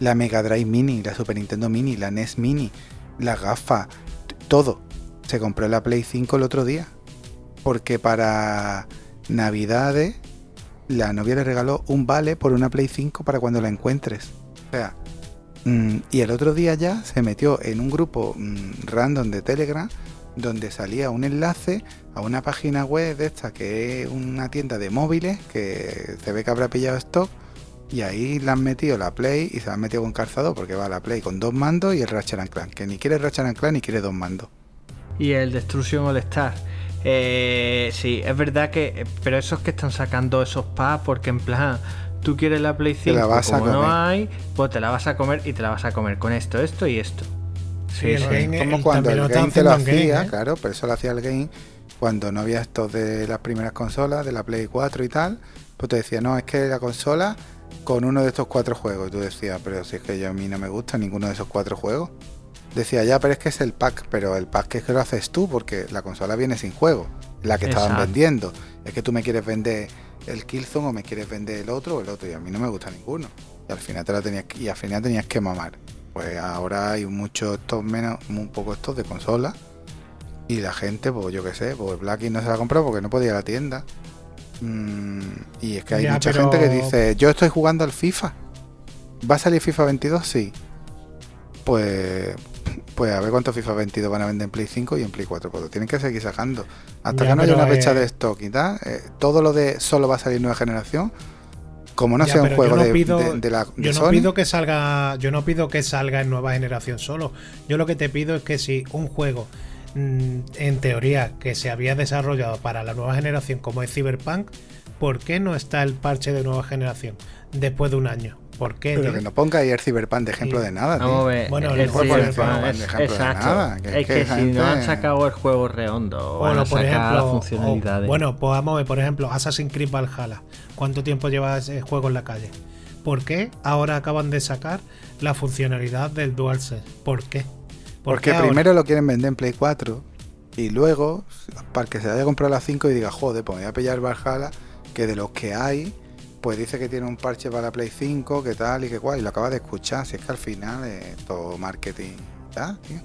la Mega Drive Mini, la Super Nintendo Mini, la NES Mini, la gafa, todo. Se compró la Play 5 el otro día. Porque para Navidades la novia le regaló un vale por una Play 5 para cuando la encuentres. O sea, y el otro día ya se metió en un grupo mm, random de Telegram donde salía un enlace a una página web de esta que es una tienda de móviles que se ve que habrá pillado stock y ahí le han metido la Play y se la han metido con calzado porque va la Play con dos mandos y el Ratchet Clank, que ni quiere Ratchet Clank ni quiere dos mandos. Y el Destruction All. Eh, sí, es verdad que. Pero esos que están sacando esos packs porque en plan tú quieres la Play 5, como no hay, pues te la vas a comer y te la vas a comer con esto, esto y esto. Sí, como cuando el game te lo hacía, ¿eh? claro, pero eso lo hacía el game cuando no había esto de las primeras consolas, de la Play 4 y tal, pues te decía, no, es que la consola con uno de estos cuatro juegos. Y tú decías, pero si es que yo a mí no me gusta ninguno de esos cuatro juegos. Decía, ya, pero es que es el pack, pero el pack es que lo haces tú, porque la consola viene sin juego, la que estaban vendiendo. Es que tú me quieres vender el Killzone o me quieres vender el otro o el otro, y a mí no me gusta ninguno. Y al final te la tenías y al final tenías que mamar. Pues ahora hay muchos estos menos, un poco estos de consola. Y la gente, pues yo qué sé, pues Blacky no se la ha comprado porque no podía ir a la tienda. Mm, y es que hay mucha gente que dice, yo estoy jugando al FIFA. ¿Va a salir FIFA 22? Sí. Pues, pues a ver cuántos FIFA 22 van a vender en Play 5 y en Play 4. Pues tienen que seguir sacando. Hasta que no haya una fecha de stock y tal, eh, todo lo de solo va a salir nueva generación, como no sea un juego de, la yo no pido que salga yo no pido que salga en nueva generación solo yo lo que te pido es que si un juego mm, en teoría que se había desarrollado para la nueva generación como es Cyberpunk ¿por qué no está el parche de nueva generación después de un año? ¿Por qué? Pero que no ponga ahí el Cyberpunk de ejemplo de nada. Tío. Bueno, el, juego de nada. es que, si no han sacado el juego redondo o por ejemplo, funcionalidades. bueno, pues vamos a ver, por ejemplo, Assassin's Creed Valhalla. ¿Cuánto tiempo lleva ese juego en la calle? ¿Por qué ahora acaban de sacar la funcionalidad del DualSense? ¿Por qué? Porque primero lo quieren vender en Play 4 y luego, para que se haya comprado la 5 y diga, joder, pues me voy a pillar Valhalla, que de los que hay, pues dice que tiene un parche para Play 5, que tal y que cual, y lo acaba de escuchar. Si es que al final es todo marketing, ¿ya, tío?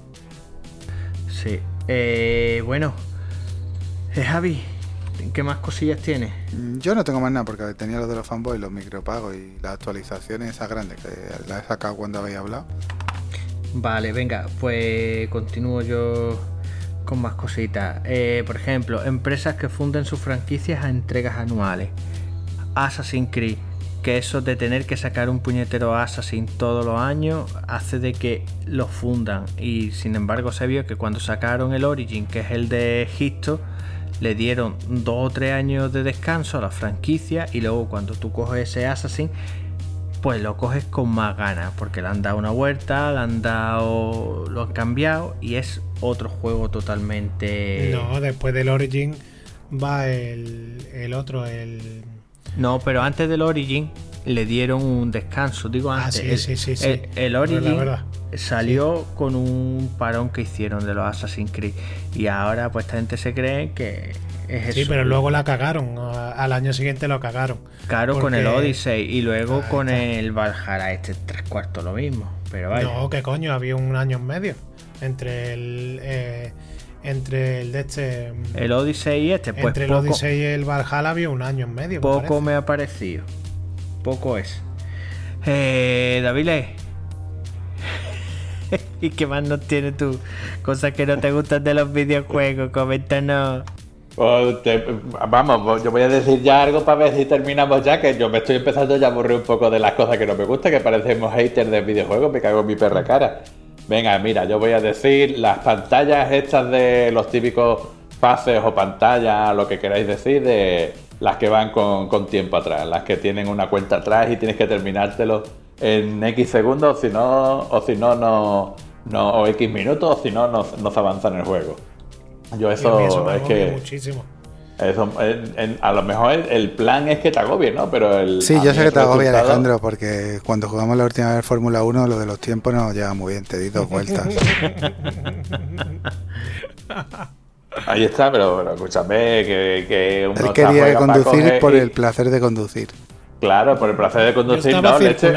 Sí. Eh, bueno, eh, Javi, ¿qué más cosillas tienes? Mm, yo no tengo más nada porque tenía los de los fanboys, los micropagos y las actualizaciones esas grandes que las he sacado cuando habéis hablado. Vale, venga, pues continúo yo con más cositas. Eh, por ejemplo, empresas que funden sus franquicias a entregas anuales. Assassin's Creed, que eso de tener que sacar un puñetero Assassin todos los años hace de que lo fundan. Y sin embargo se vio que cuando sacaron el Origin, que es el de Egipto, le dieron dos o tres años de descanso a la franquicia y luego cuando tú coges ese Assassin, pues lo coges con más ganas, porque le han dado una vuelta, le han dado, lo han cambiado y es otro juego totalmente... No, después del Origin va el, el otro, el no, pero antes del Origin le dieron un descanso. Digo ah, antes. sí, sí, sí, sí, el, Origin salió con un parón que hicieron de los Assassin's Creed. Y ahora, pues, esta gente se cree que es eso. Sí, pero luego la cagaron. Al año siguiente lo cagaron. Claro, con el Odyssey y luego con el Valhalla, este tres cuartos lo mismo. Pero vaya. No, qué coño, había un año en medio entre el. Eh, entre el de este. El Odyssey y este, pues. Entre el Odyssey y el Valhalla había un año en medio. Poco me, ha parecido. Poco es. Eh, David. ¿Y qué más nos tiene tú? Cosas que no te gustan de los videojuegos, coméntanos. Pues vamos, yo voy a decir ya algo para ver si terminamos ya, que yo me estoy empezando ya a aburrir un poco de las cosas que no me gustan, que parecemos haters de videojuegos, me cago en mi perra cara. Venga, mira, yo voy a decir las pantallas estas de los típicos fases o pantallas, lo que queráis decir, de las que van con, tiempo atrás, las que tienen una cuenta atrás y tienes que terminártelo en X segundos, si no, o si no, no, no, o X minutos, o si no, no, se avanza en el juego. Yo eso, es que... Muchísimo. Eso, a lo mejor el, plan es que te agobie, ¿no? Pero el. Sí, yo sé que te agobie, Alejandro, porque cuando jugamos la última vez Fórmula 1, lo de los tiempos no lleva muy bien, te di dos vueltas. Ahí está, pero, escúchame, que, que uno Él quería conducir por el placer de conducir. Claro, por el placer de conducir, no, leche.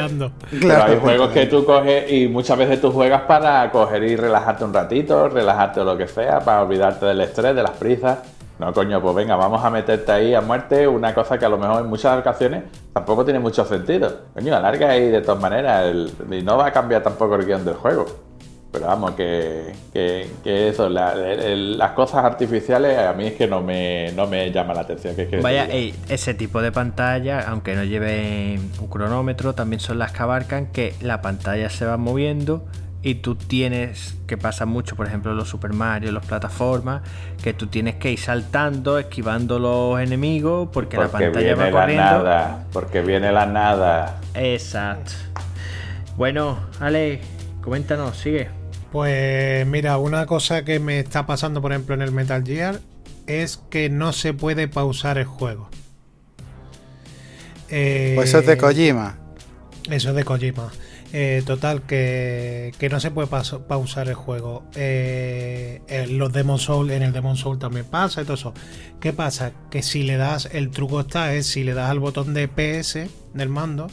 Pero hay juegos que tú coges y muchas veces tú juegas para coger y relajarte un ratito, relajarte o lo que sea, para olvidarte del estrés, de las prisas. No, coño, pues venga, vamos a meterte ahí a muerte una cosa que a lo mejor en muchas ocasiones tampoco tiene mucho sentido. Coño, alarga ahí de todas maneras y no va a cambiar tampoco el guion del juego. Pero vamos, que, que, eso, las cosas artificiales a mí es que no me, no me llama la atención. Que Vaya, ese tipo de pantalla, aunque no lleve un cronómetro, también son las que abarcan que la pantalla se va moviendo y tú tienes, que pasa mucho, por ejemplo, los Super Mario, las plataformas, que tú tienes que ir saltando, esquivando los enemigos, porque, la pantalla va corriendo. nada, porque viene la nada. Exacto. Bueno, Ale, coméntanos, sigue. Pues mira, una cosa que me está pasando, por ejemplo, en el Metal Gear es que no se puede pausar el juego. pues eso es de eh, Kojima. Eso es de Kojima. Eh, total, que, no se puede pausar el juego. Eh, en los Demon Soul, en el Demon Soul también pasa eso. ¿Qué pasa? Que si le das, el truco está, es si le das al botón de PS del mando,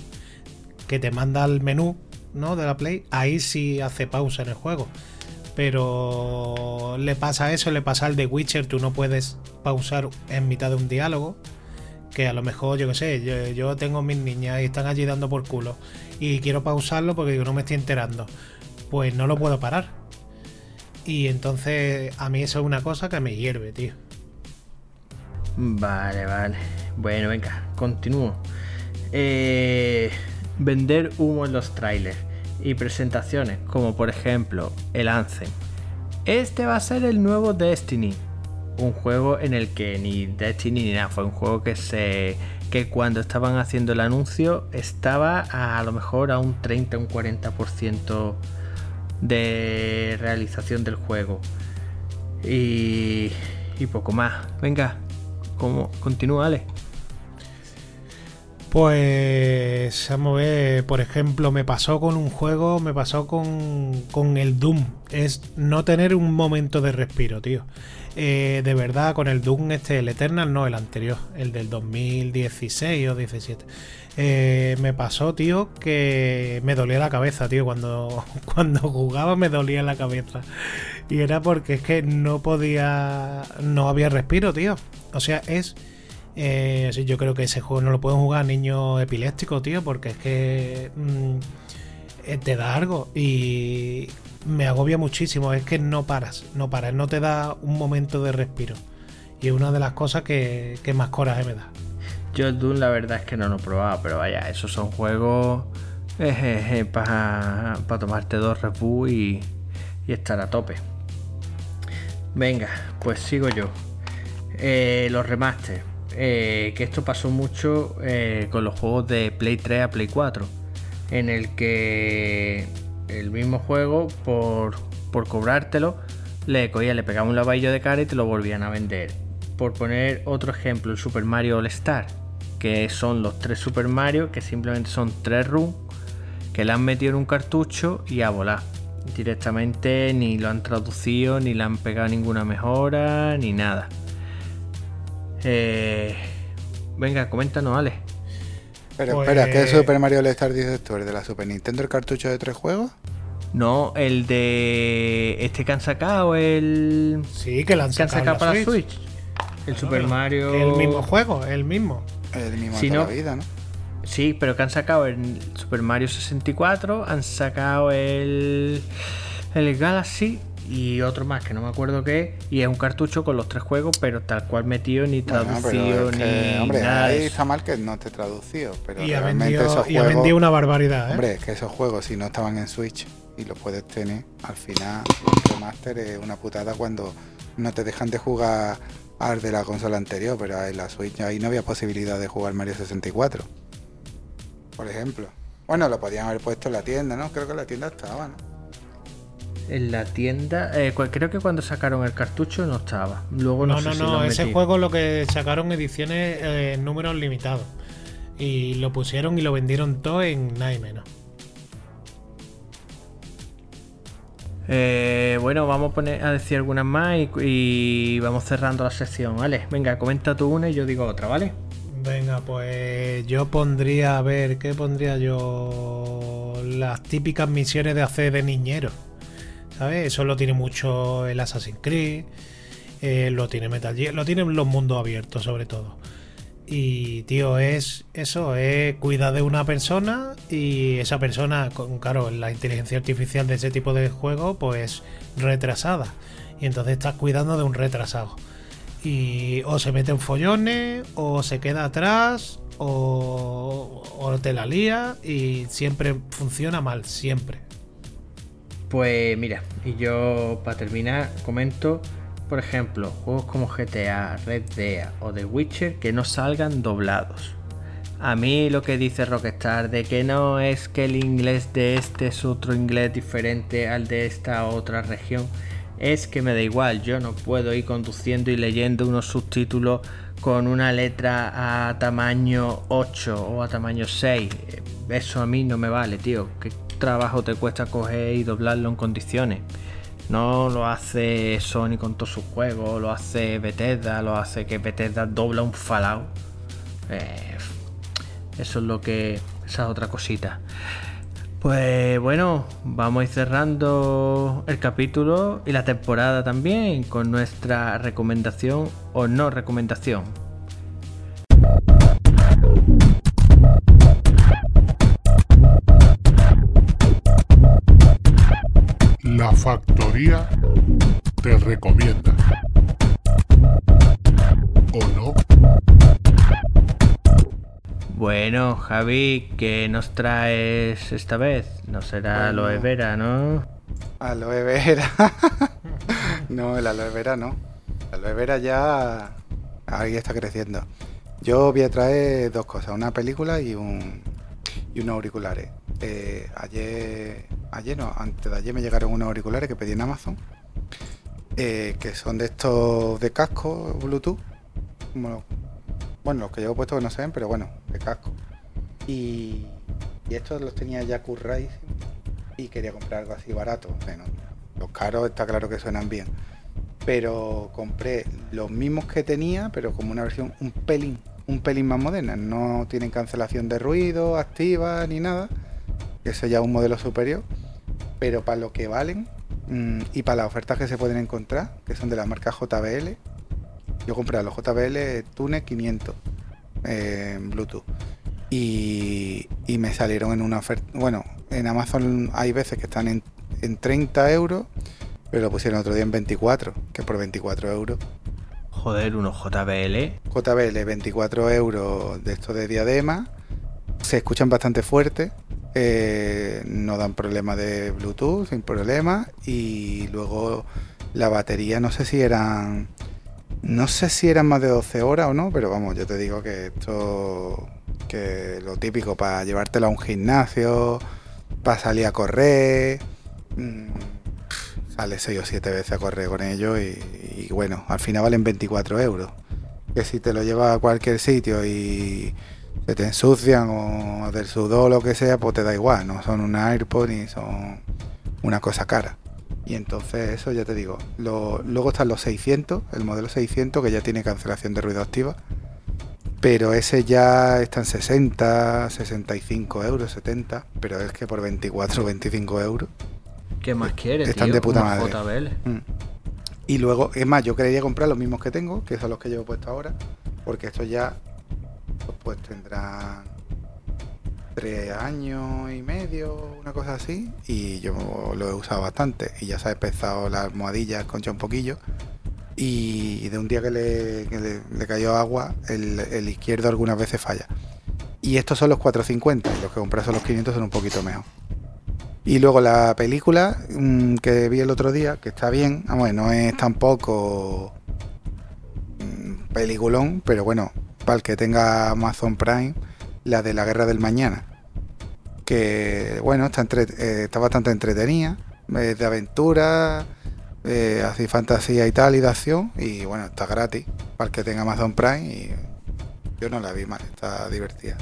que te manda al menú, ¿no? De la Play, ahí sí hace pausa en el juego. Pero le pasa eso, le pasa al de Witcher, tú no puedes pausar en mitad de un diálogo que a lo mejor, yo qué sé, yo, tengo mis niñas y están allí dando por culo y quiero pausarlo porque no me estoy enterando, pues no lo puedo parar. Y entonces a mí eso es una cosa que me hierve, tío. Vale, vale. Bueno, venga, continúo. Eh, vender humo en los trailers y presentaciones, como por ejemplo el Anthem. Este va a ser el nuevo Destiny un juego en el que ni Destiny ni nada, fue un juego que se que cuando estaban haciendo el anuncio estaba a, lo mejor a un 30, un 40% de realización del juego. Y, y poco más. Venga, ¿cómo continúa, Ale? Pues vamos a ver, por ejemplo, me pasó con un juego, me pasó con, con el Doom. Es no tener un momento de respiro, tío. Eh, de verdad, con el Doom este, el Eternal, no, el anterior, el del 2016 o 17. Eh, me pasó, tío, que me dolía la cabeza, tío. Cuando, cuando jugaba me dolía la cabeza. Y era porque es que no podía. No había respiro, tío. O sea, es. Eh, yo creo que ese juego no lo pueden jugar niños epilépticos, tío, porque es que. Mm, te da algo. Y, me agobia muchísimo, es que no paras, no paras, no te da un momento de respiro. Y es una de las cosas que, más coraje me da. Yo el Doom la verdad es que no lo he probado, pero vaya, esos son juegos para tomarte dos Red y, estar a tope. Venga, pues sigo yo. Eh, los remasters. Eh, que esto pasó mucho eh, con los juegos de Play 3 a Play 4. En el que el mismo juego por, por cobrártelo, le cogía, le pegaba un lavadillo de cara y te lo volvían a vender. Por poner otro ejemplo, el Super Mario All Star, que son los tres Super Mario, que simplemente son tres rooms que le han metido en un cartucho y a volar. Directamente ni lo han traducido, ni le han pegado ninguna mejora, ni nada. Eh, venga, coméntanos, Ale. Pero espera, ¿qué pues- Super Mario All-Star dices tú? ¿El de la Super Nintendo el cartucho de tres juegos? No, el de este que han sacado, el. Sí, que lo han sacado, para la Switch. El Super Mario. El mismo juego, el mismo. El mismo de la vida, ¿no? Sí, pero que han sacado el Super Mario 64, han sacado el. El Galaxy y otro más que no me acuerdo qué y es un cartucho con los tres juegos pero tal cual metido ni traducido ni hombre ahí está mal que no te traducido pero y ha vendido, y ha vendido una barbaridad ¿eh? hombre es que esos juegos si no estaban en Switch y los puedes tener al final el remaster es una putada cuando no te dejan de jugar al de la consola anterior pero en la Switch ahí no había posibilidad de jugar Mario 64 por ejemplo. Bueno lo podían haber puesto en la tienda no creo que la tienda estaba no en la tienda. Eh, creo que cuando sacaron el cartucho no estaba. Luego no, no, no, no. ese juego lo que sacaron ediciones eh, en números limitados. Y lo pusieron y lo vendieron todo en nada y menos. Eh, bueno, vamos a, poner, a decir algunas más y, vamos cerrando la sección, ¿vale? Venga, comenta tú una y yo digo otra, ¿vale? Venga, pues yo pondría, a ver, ¿qué pondría yo? Las típicas misiones de hacer de niñero. ¿Sabes? Eso lo tiene mucho el Assassin's Creed, eh, lo tiene Metal Gear, lo tienen los mundos abiertos sobre todo. Y tío, es eso, es cuidar de una persona y esa persona, con, claro, la inteligencia artificial de ese tipo de juego, pues retrasada. Y entonces estás cuidando de un retrasado. Y o se mete en follones, o se queda atrás, o, o te la lía y siempre funciona mal, siempre. Pues mira, y yo para terminar comento, por ejemplo, juegos como GTA, Red Dead o The Witcher que no salgan doblados. A mí lo que dice Rockstar de que no es que el inglés de este es otro inglés diferente al de esta otra región, es que me da igual, yo no puedo ir conduciendo y leyendo unos subtítulos con una letra a tamaño 8 o a tamaño 6. Eso a mí no me vale, tío. ¿Qué trabajo te cuesta coger y doblarlo en condiciones? No lo hace Sony con todos sus juegos, lo hace Bethesda, lo hace que Bethesda dobla un Fallout. Eh, eso es lo que. Esa es otra cosita. Pues bueno, vamos a ir cerrando el capítulo y la temporada también con nuestra recomendación o no recomendación. La factoría te recomienda. ¿O no? Bueno, Javi, ¿qué nos traes esta vez? No será aloe vera, ¿no? Aloe vera. no, el aloe vera no. El aloe vera ya ahí está creciendo. Yo voy a traer dos cosas, una película y un y unos auriculares. Eh, ayer, ayer no, antes de ayer me llegaron unos auriculares que pedí en Amazon, eh, que son de estos de casco Bluetooth, como bueno, los que llevo puestos que no se ven, pero bueno, de casco. Y, estos los tenía ya currados y quería comprar algo así barato. Bueno, los caros está claro que suenan bien. Pero compré los mismos que tenía, pero como una versión un pelín, un pelín más moderna. No tienen cancelación de ruido activa ni nada. Ese ya es un modelo superior. Pero para lo que valen mm, y para las ofertas que se pueden encontrar, que son de la marca JBL, yo compré los JBL Tune 500 eh, en Bluetooth. Y, me salieron en una oferta. Bueno, en Amazon hay veces que están en, 30 euros, pero lo pusieron otro día en 24, que por 24 euros. Joder, unos JBL. JBL, 24 euros de estos de diadema. Se escuchan bastante fuerte. Eh, no dan problema de Bluetooth, sin problema. Y luego la batería, no sé si eran no sé si eran más de 12 horas o no, pero vamos, yo te digo que esto, que lo típico para llevártelo a un gimnasio, para salir a correr, mm, sale 6 o 7 veces a correr con ello y, bueno, al final valen 24 euros. Que si te lo llevas a cualquier sitio y se te ensucian o del sudor o lo que sea, pues te da igual, no son un AirPod ni son una cosa cara. Y entonces eso ya te digo. luego están los 600, el modelo 600 que ya tiene cancelación de ruido activa. Pero ese ya está en 60, 65 euros, 70. Pero es que por 24 25 euros. ¿Qué más quieres? Están de puta madre. Mm. Y luego, es más, yo quería comprar los mismos que tengo, que son los que llevo puesto ahora. Porque estos ya pues tendrán tres años y medio, una cosa así, y yo lo he usado bastante. Y ya se ha empezado las almohadillas concha un poquillo. Y de un día que le, le, cayó agua, el, izquierdo algunas veces falla. Y estos son los 450, los que compré son los 500 son un poquito mejor. Y luego la película mm, que vi el otro día, que está bien, vamos, no es tampoco mm, peliculón, pero bueno, para el que tenga Amazon Prime, la de la Guerra del Mañana. Que bueno, está, eh, está bastante entretenida, es de aventura, eh, así fantasía y tal, y de acción. Y bueno, está gratis para el que tenga Amazon Prime. Y yo no la vi mal, está divertida.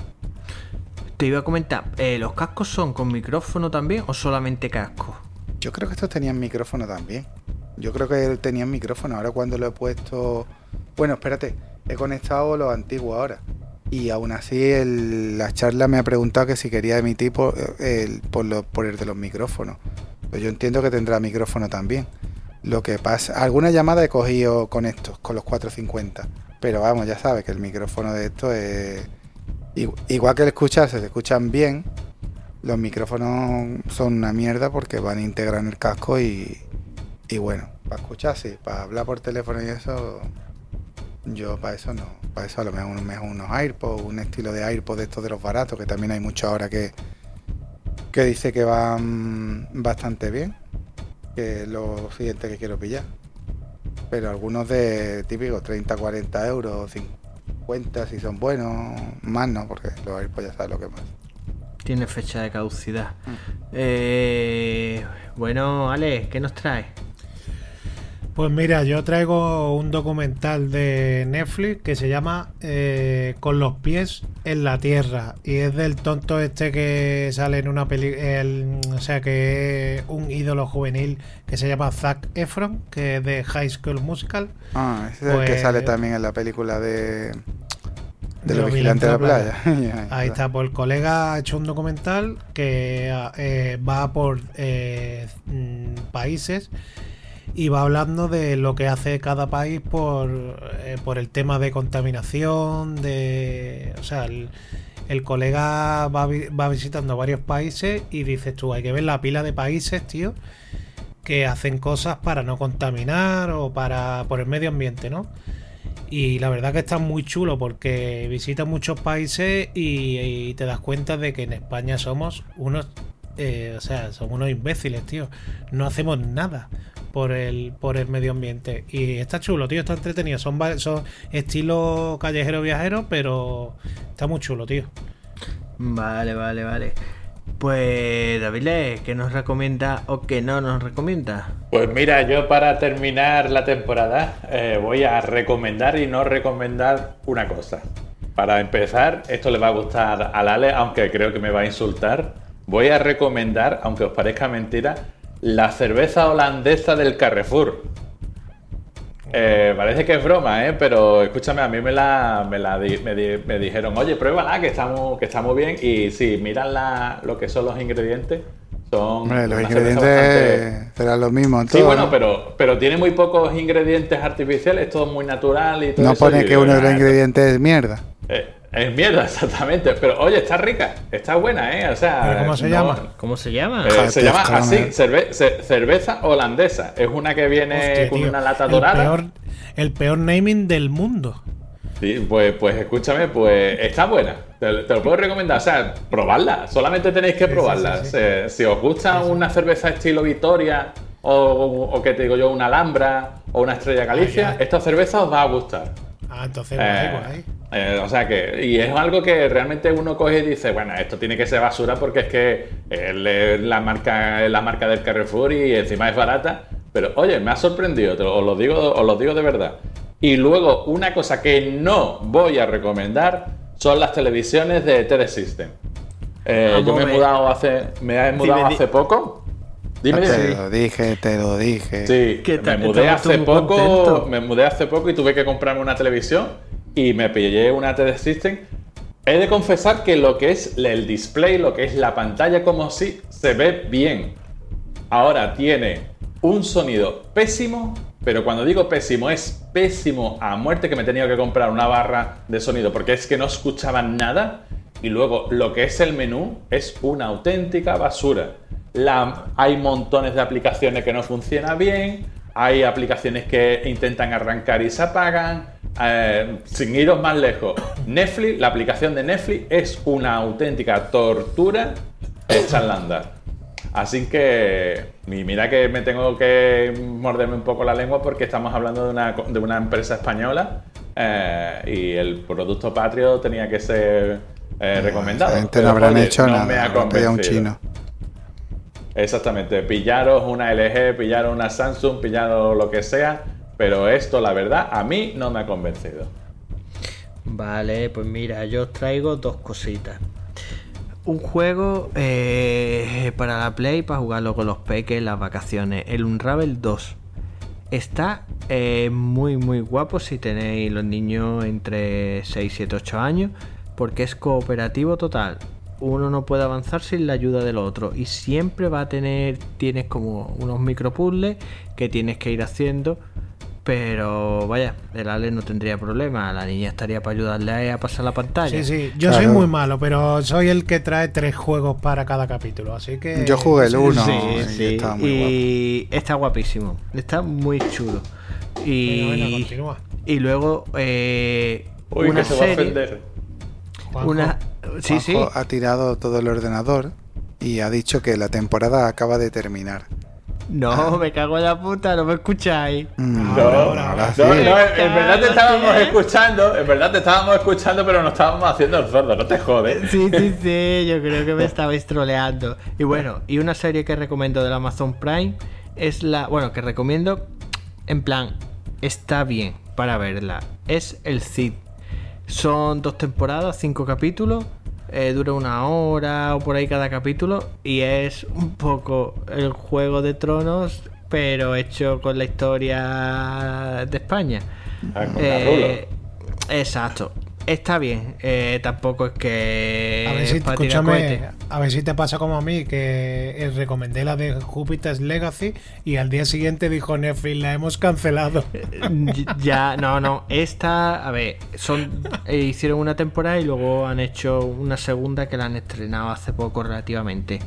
Te iba a comentar, eh, ¿los cascos son con micrófono también o solamente cascos? Yo creo que estos tenían micrófono también. Yo creo que tenían micrófono. Ahora cuando lo he puesto... Bueno, espérate, he conectado los antiguos ahora. Y aún así la charla me ha preguntado que si quería emitir por, el, por, el de los micrófonos. Pues yo entiendo que tendrá micrófono también. Lo que pasa, alguna llamada he cogido con estos, con los 450. Pero vamos, ya sabes que el micrófono de esto es. Igual que el escucharse, se escuchan bien. Los micrófonos son una mierda porque van a integrar en el casco y, y bueno, para escucharse, para hablar por teléfono y eso, yo para eso no. Para eso a lo mejor, mejor unos AirPods, un estilo de AirPods de estos de los baratos, que también hay muchos ahora que, que dice que van bastante bien. Que es lo siguiente que quiero pillar. Pero algunos de típicos 30, 40 euros, cuenta si son buenos, más no, porque los AirPods ya sabes lo que más. Tiene fecha de caducidad. Eh, bueno, Ale, ¿qué nos trae? Pues mira, yo traigo un documental de Netflix que se llama eh, Con los pies en la tierra y es del tonto este que sale en una película, o sea que es un ídolo juvenil que se llama Zac Efron, que es de High School Musical. Ah, ese es el que sale Pues- también en la película de... De los vigilantes de la playa. Ahí está, pues el colega ha hecho un documental que eh, va por eh, mm, países y va hablando de lo que hace cada país por, eh, por el tema de contaminación, de... O sea, el, colega va, va visitando varios países y dices tú, hay que ver la pila de países, tío, que hacen cosas para no contaminar o para por el medio ambiente, ¿no? Y la verdad que está muy chulo porque visita muchos países y, y te das cuenta de que en España somos unos, eh, o sea, somos unos imbéciles, tío. No hacemos nada por el, por el medio ambiente. Y está chulo, tío, está entretenido. Son, son estilo callejero viajero, pero está muy chulo, tío. Vale, vale, vale. Pues, David, ¿qué nos recomienda o qué no nos recomienda? Pues mira, yo para terminar la temporada eh, voy a recomendar y no recomendar una cosa. Para empezar, esto le va a gustar al Ale, aunque creo que me va a insultar. Voy a recomendar, aunque os parezca mentira, la cerveza holandesa del Carrefour. Eh, parece que es broma, ¿eh? pero escúchame, a mí me la, me, la di- me, di- me dijeron, oye, pruébala, que está muy, que bien. Y sí, miran la, lo que son los ingredientes. Son Hombre, los ingredientes bastante- serán los mismos en Sí, bueno, ¿no? pero, pero tiene muy pocos ingredientes artificiales, todo muy natural y todo No eso, pone y que uno de los "Ah, ingredientes es mierda. eh, es mierda, exactamente. Pero oye, está rica, está buena, ¿eh? O sea. ¿Pero cómo se no- llama? ¿Cómo se llama? eh, se llama así, eh. cerve- ce- cerveza holandesa. Es una que viene Hostia, con tío, una lata el dorada. Peor, el peor naming del mundo. Sí, pues, pues escúchame, pues está buena. Te, te lo puedo recomendar. O sea, probarla. Solamente tenéis que probarla. sí, sí. Se- Si os gusta una cerveza estilo Vitoria o, o que te digo yo, una Alhambra o una Estrella Galicia, Ah, ya. esta cerveza os va a gustar. Ah, entonces, Eh, guay, guay. Eh, o sea que, y es algo que realmente uno coge y dice, bueno, esto tiene que ser basura porque es que eh, es la marca, es la marca del Carrefour y encima es barata. Pero oye, me ha sorprendido, te lo- os lo digo, os lo digo de verdad. Y luego, una cosa que no voy a recomendar son las televisiones de TD System. Eh, Vamos yo me a he mudado hace, me he mudado hace poco. Dime, te dime. lo dije, te lo dije. Sí, ¿Qué me mudé hace poco, contento. me mudé hace poco y tuve que comprarme una televisión y me pillé una TD System. He de confesar que lo que es el display, lo que es la pantalla como si se ve bien. Ahora tiene un sonido pésimo, pero cuando digo pésimo es pésimo a muerte que me he tenido que comprar una barra de sonido porque es que no escuchaba nada. Y luego lo que es el menú es una auténtica basura. Hay montones de aplicaciones que no funcionan bien, hay aplicaciones que intentan arrancar y se apagan. Eh, sin iros más lejos, Netflix, la aplicación de Netflix es una auténtica tortura echarla a andar. Así que, mira que me tengo que morderme un poco la lengua porque estamos hablando de una, de una empresa española eh, y el producto patrio tenía que ser eh, recomendado. La gente Pero, no habrán oye, hecho no nada. me ha un chino. Exactamente, pillaros una LG, pillaros una Samsung, pillaros lo que sea, pero esto, la verdad, a mí no me ha convencido. Vale, pues mira, yo os traigo dos cositas. Un juego eh, para la Play, para jugarlo con los peques las vacaciones. El Unravel 2. Está eh, muy, muy guapo si tenéis los niños entre 6, 7, 8 años. Porque es cooperativo total. Uno no puede avanzar sin la ayuda del otro. Y siempre va a tener, tienes como unos micropuzzles que tienes que ir haciendo. Pero vaya, el Ale no tendría problema. La niña estaría para ayudarle a pasar la pantalla. Sí, sí, yo Claro. soy muy malo, pero soy el que trae tres juegos para cada capítulo, así que... Yo jugué el uno. Sí, y sí, estaba muy y está guapísimo. Está muy chulo. Y, y luego eh, Uy, una que se va a serie. ofender. Una, sí, sí. Juanjo ha tirado todo el ordenador y ha dicho que la temporada acaba de terminar. No, me cago en la puta, no me escucháis. Mm, No, ahora no, sí. no, en verdad te estábamos escuchando, en verdad te estábamos escuchando, pero nos estábamos haciendo el sordo, no te jodes. Sí, sí, sí, yo creo que me estabais troleando. Y bueno, y una serie que recomiendo del Amazon Prime es la. Bueno, que recomiendo en plan, está bien para verla. Es el Cid. Son dos temporadas, cinco capítulos. Eh, dura una hora o por ahí cada capítulo. Y es un poco el juego de tronos, pero hecho con la historia de España. Ah, con Eh, exacto. Está bien. eh, tampoco es que. A ver si, escúchame, a ver si te pasa como a mí, que eh, recomendé la de Jupiter's Legacy y al día siguiente dijo Netflix, la hemos cancelado. Ya, no, no. Esta, a ver, son eh, hicieron una temporada y luego han hecho una segunda que la han estrenado hace poco relativamente.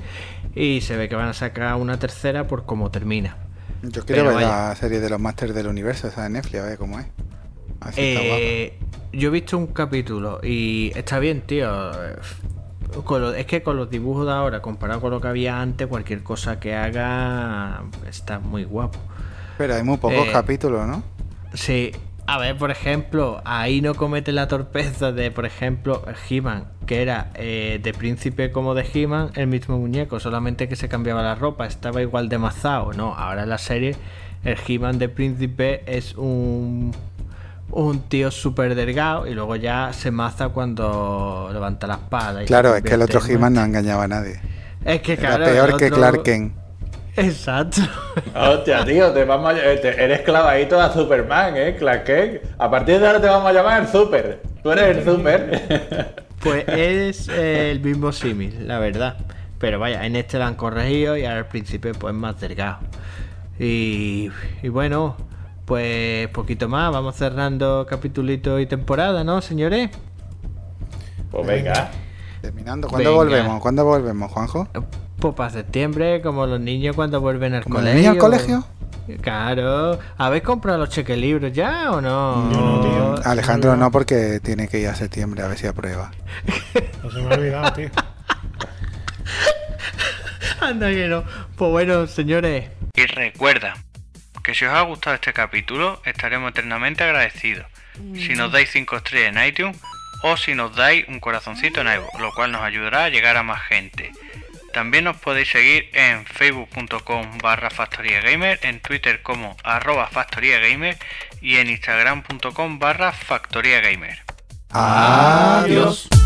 Y se ve que van a sacar una tercera por cómo termina. Yo quiero Pero ver vaya. la serie de los Masters del Universo, esa de Netflix, a ver cómo es. Así. Eh, yo he visto un capítulo y está bien, tío. Con lo- es que con los dibujos de ahora, comparado con lo que había antes, cualquier cosa que haga está muy guapo. Pero hay muy pocos eh, capítulos, ¿no? Sí, a ver, por ejemplo, ahí no comete la torpeza de, por ejemplo, He-Man, que era eh, de príncipe como de He-Man, el mismo muñeco, solamente que se cambiaba la ropa, estaba igual de mazado. No, ahora en la serie, el He-Man de príncipe es un, un tío súper delgado y luego ya se maza cuando levanta la espada. y Claro, es que el otro He-Man no engañaba a nadie. Es que Era claro. peor que Clark Kent. Exacto. Hostia, tío, te vamos a- eh, te- eres clavadito a Superman, ¿eh? Clark Kent. A partir de ahora te vamos a llamar el Super. Tú eres el Super. Pues es eh, el mismo símil, la verdad. Pero vaya, en este lo han corregido y ahora al principio pues más delgado. Y, y bueno, pues poquito más, vamos cerrando capitulito y temporada, ¿no, señores? Pues venga. Terminando. ¿Cuándo Venga. volvemos? ¿Cuándo volvemos, Juanjo? Pues para septiembre, como los niños cuando vuelven al ¿Como los colegio. niños al colegio? Claro. ¿Habéis comprado los chequelibros ya o no? No, tío. Alejandro no, porque tiene que ir a septiembre a ver si aprueba. No se me ha olvidado, tío. Anda que no. Pues bueno, señores. Y recuerda que si os ha gustado este capítulo, estaremos eternamente agradecidos. Si nos dais 5 estrellas en iTunes o si nos dais un corazoncito en iVoox, lo cual nos ayudará a llegar a más gente. También nos podéis seguir en facebook.com barra factoriagamer, en twitter como arroba factoriagamer y en instagram.com barra factoriagamer. Adiós. Adiós.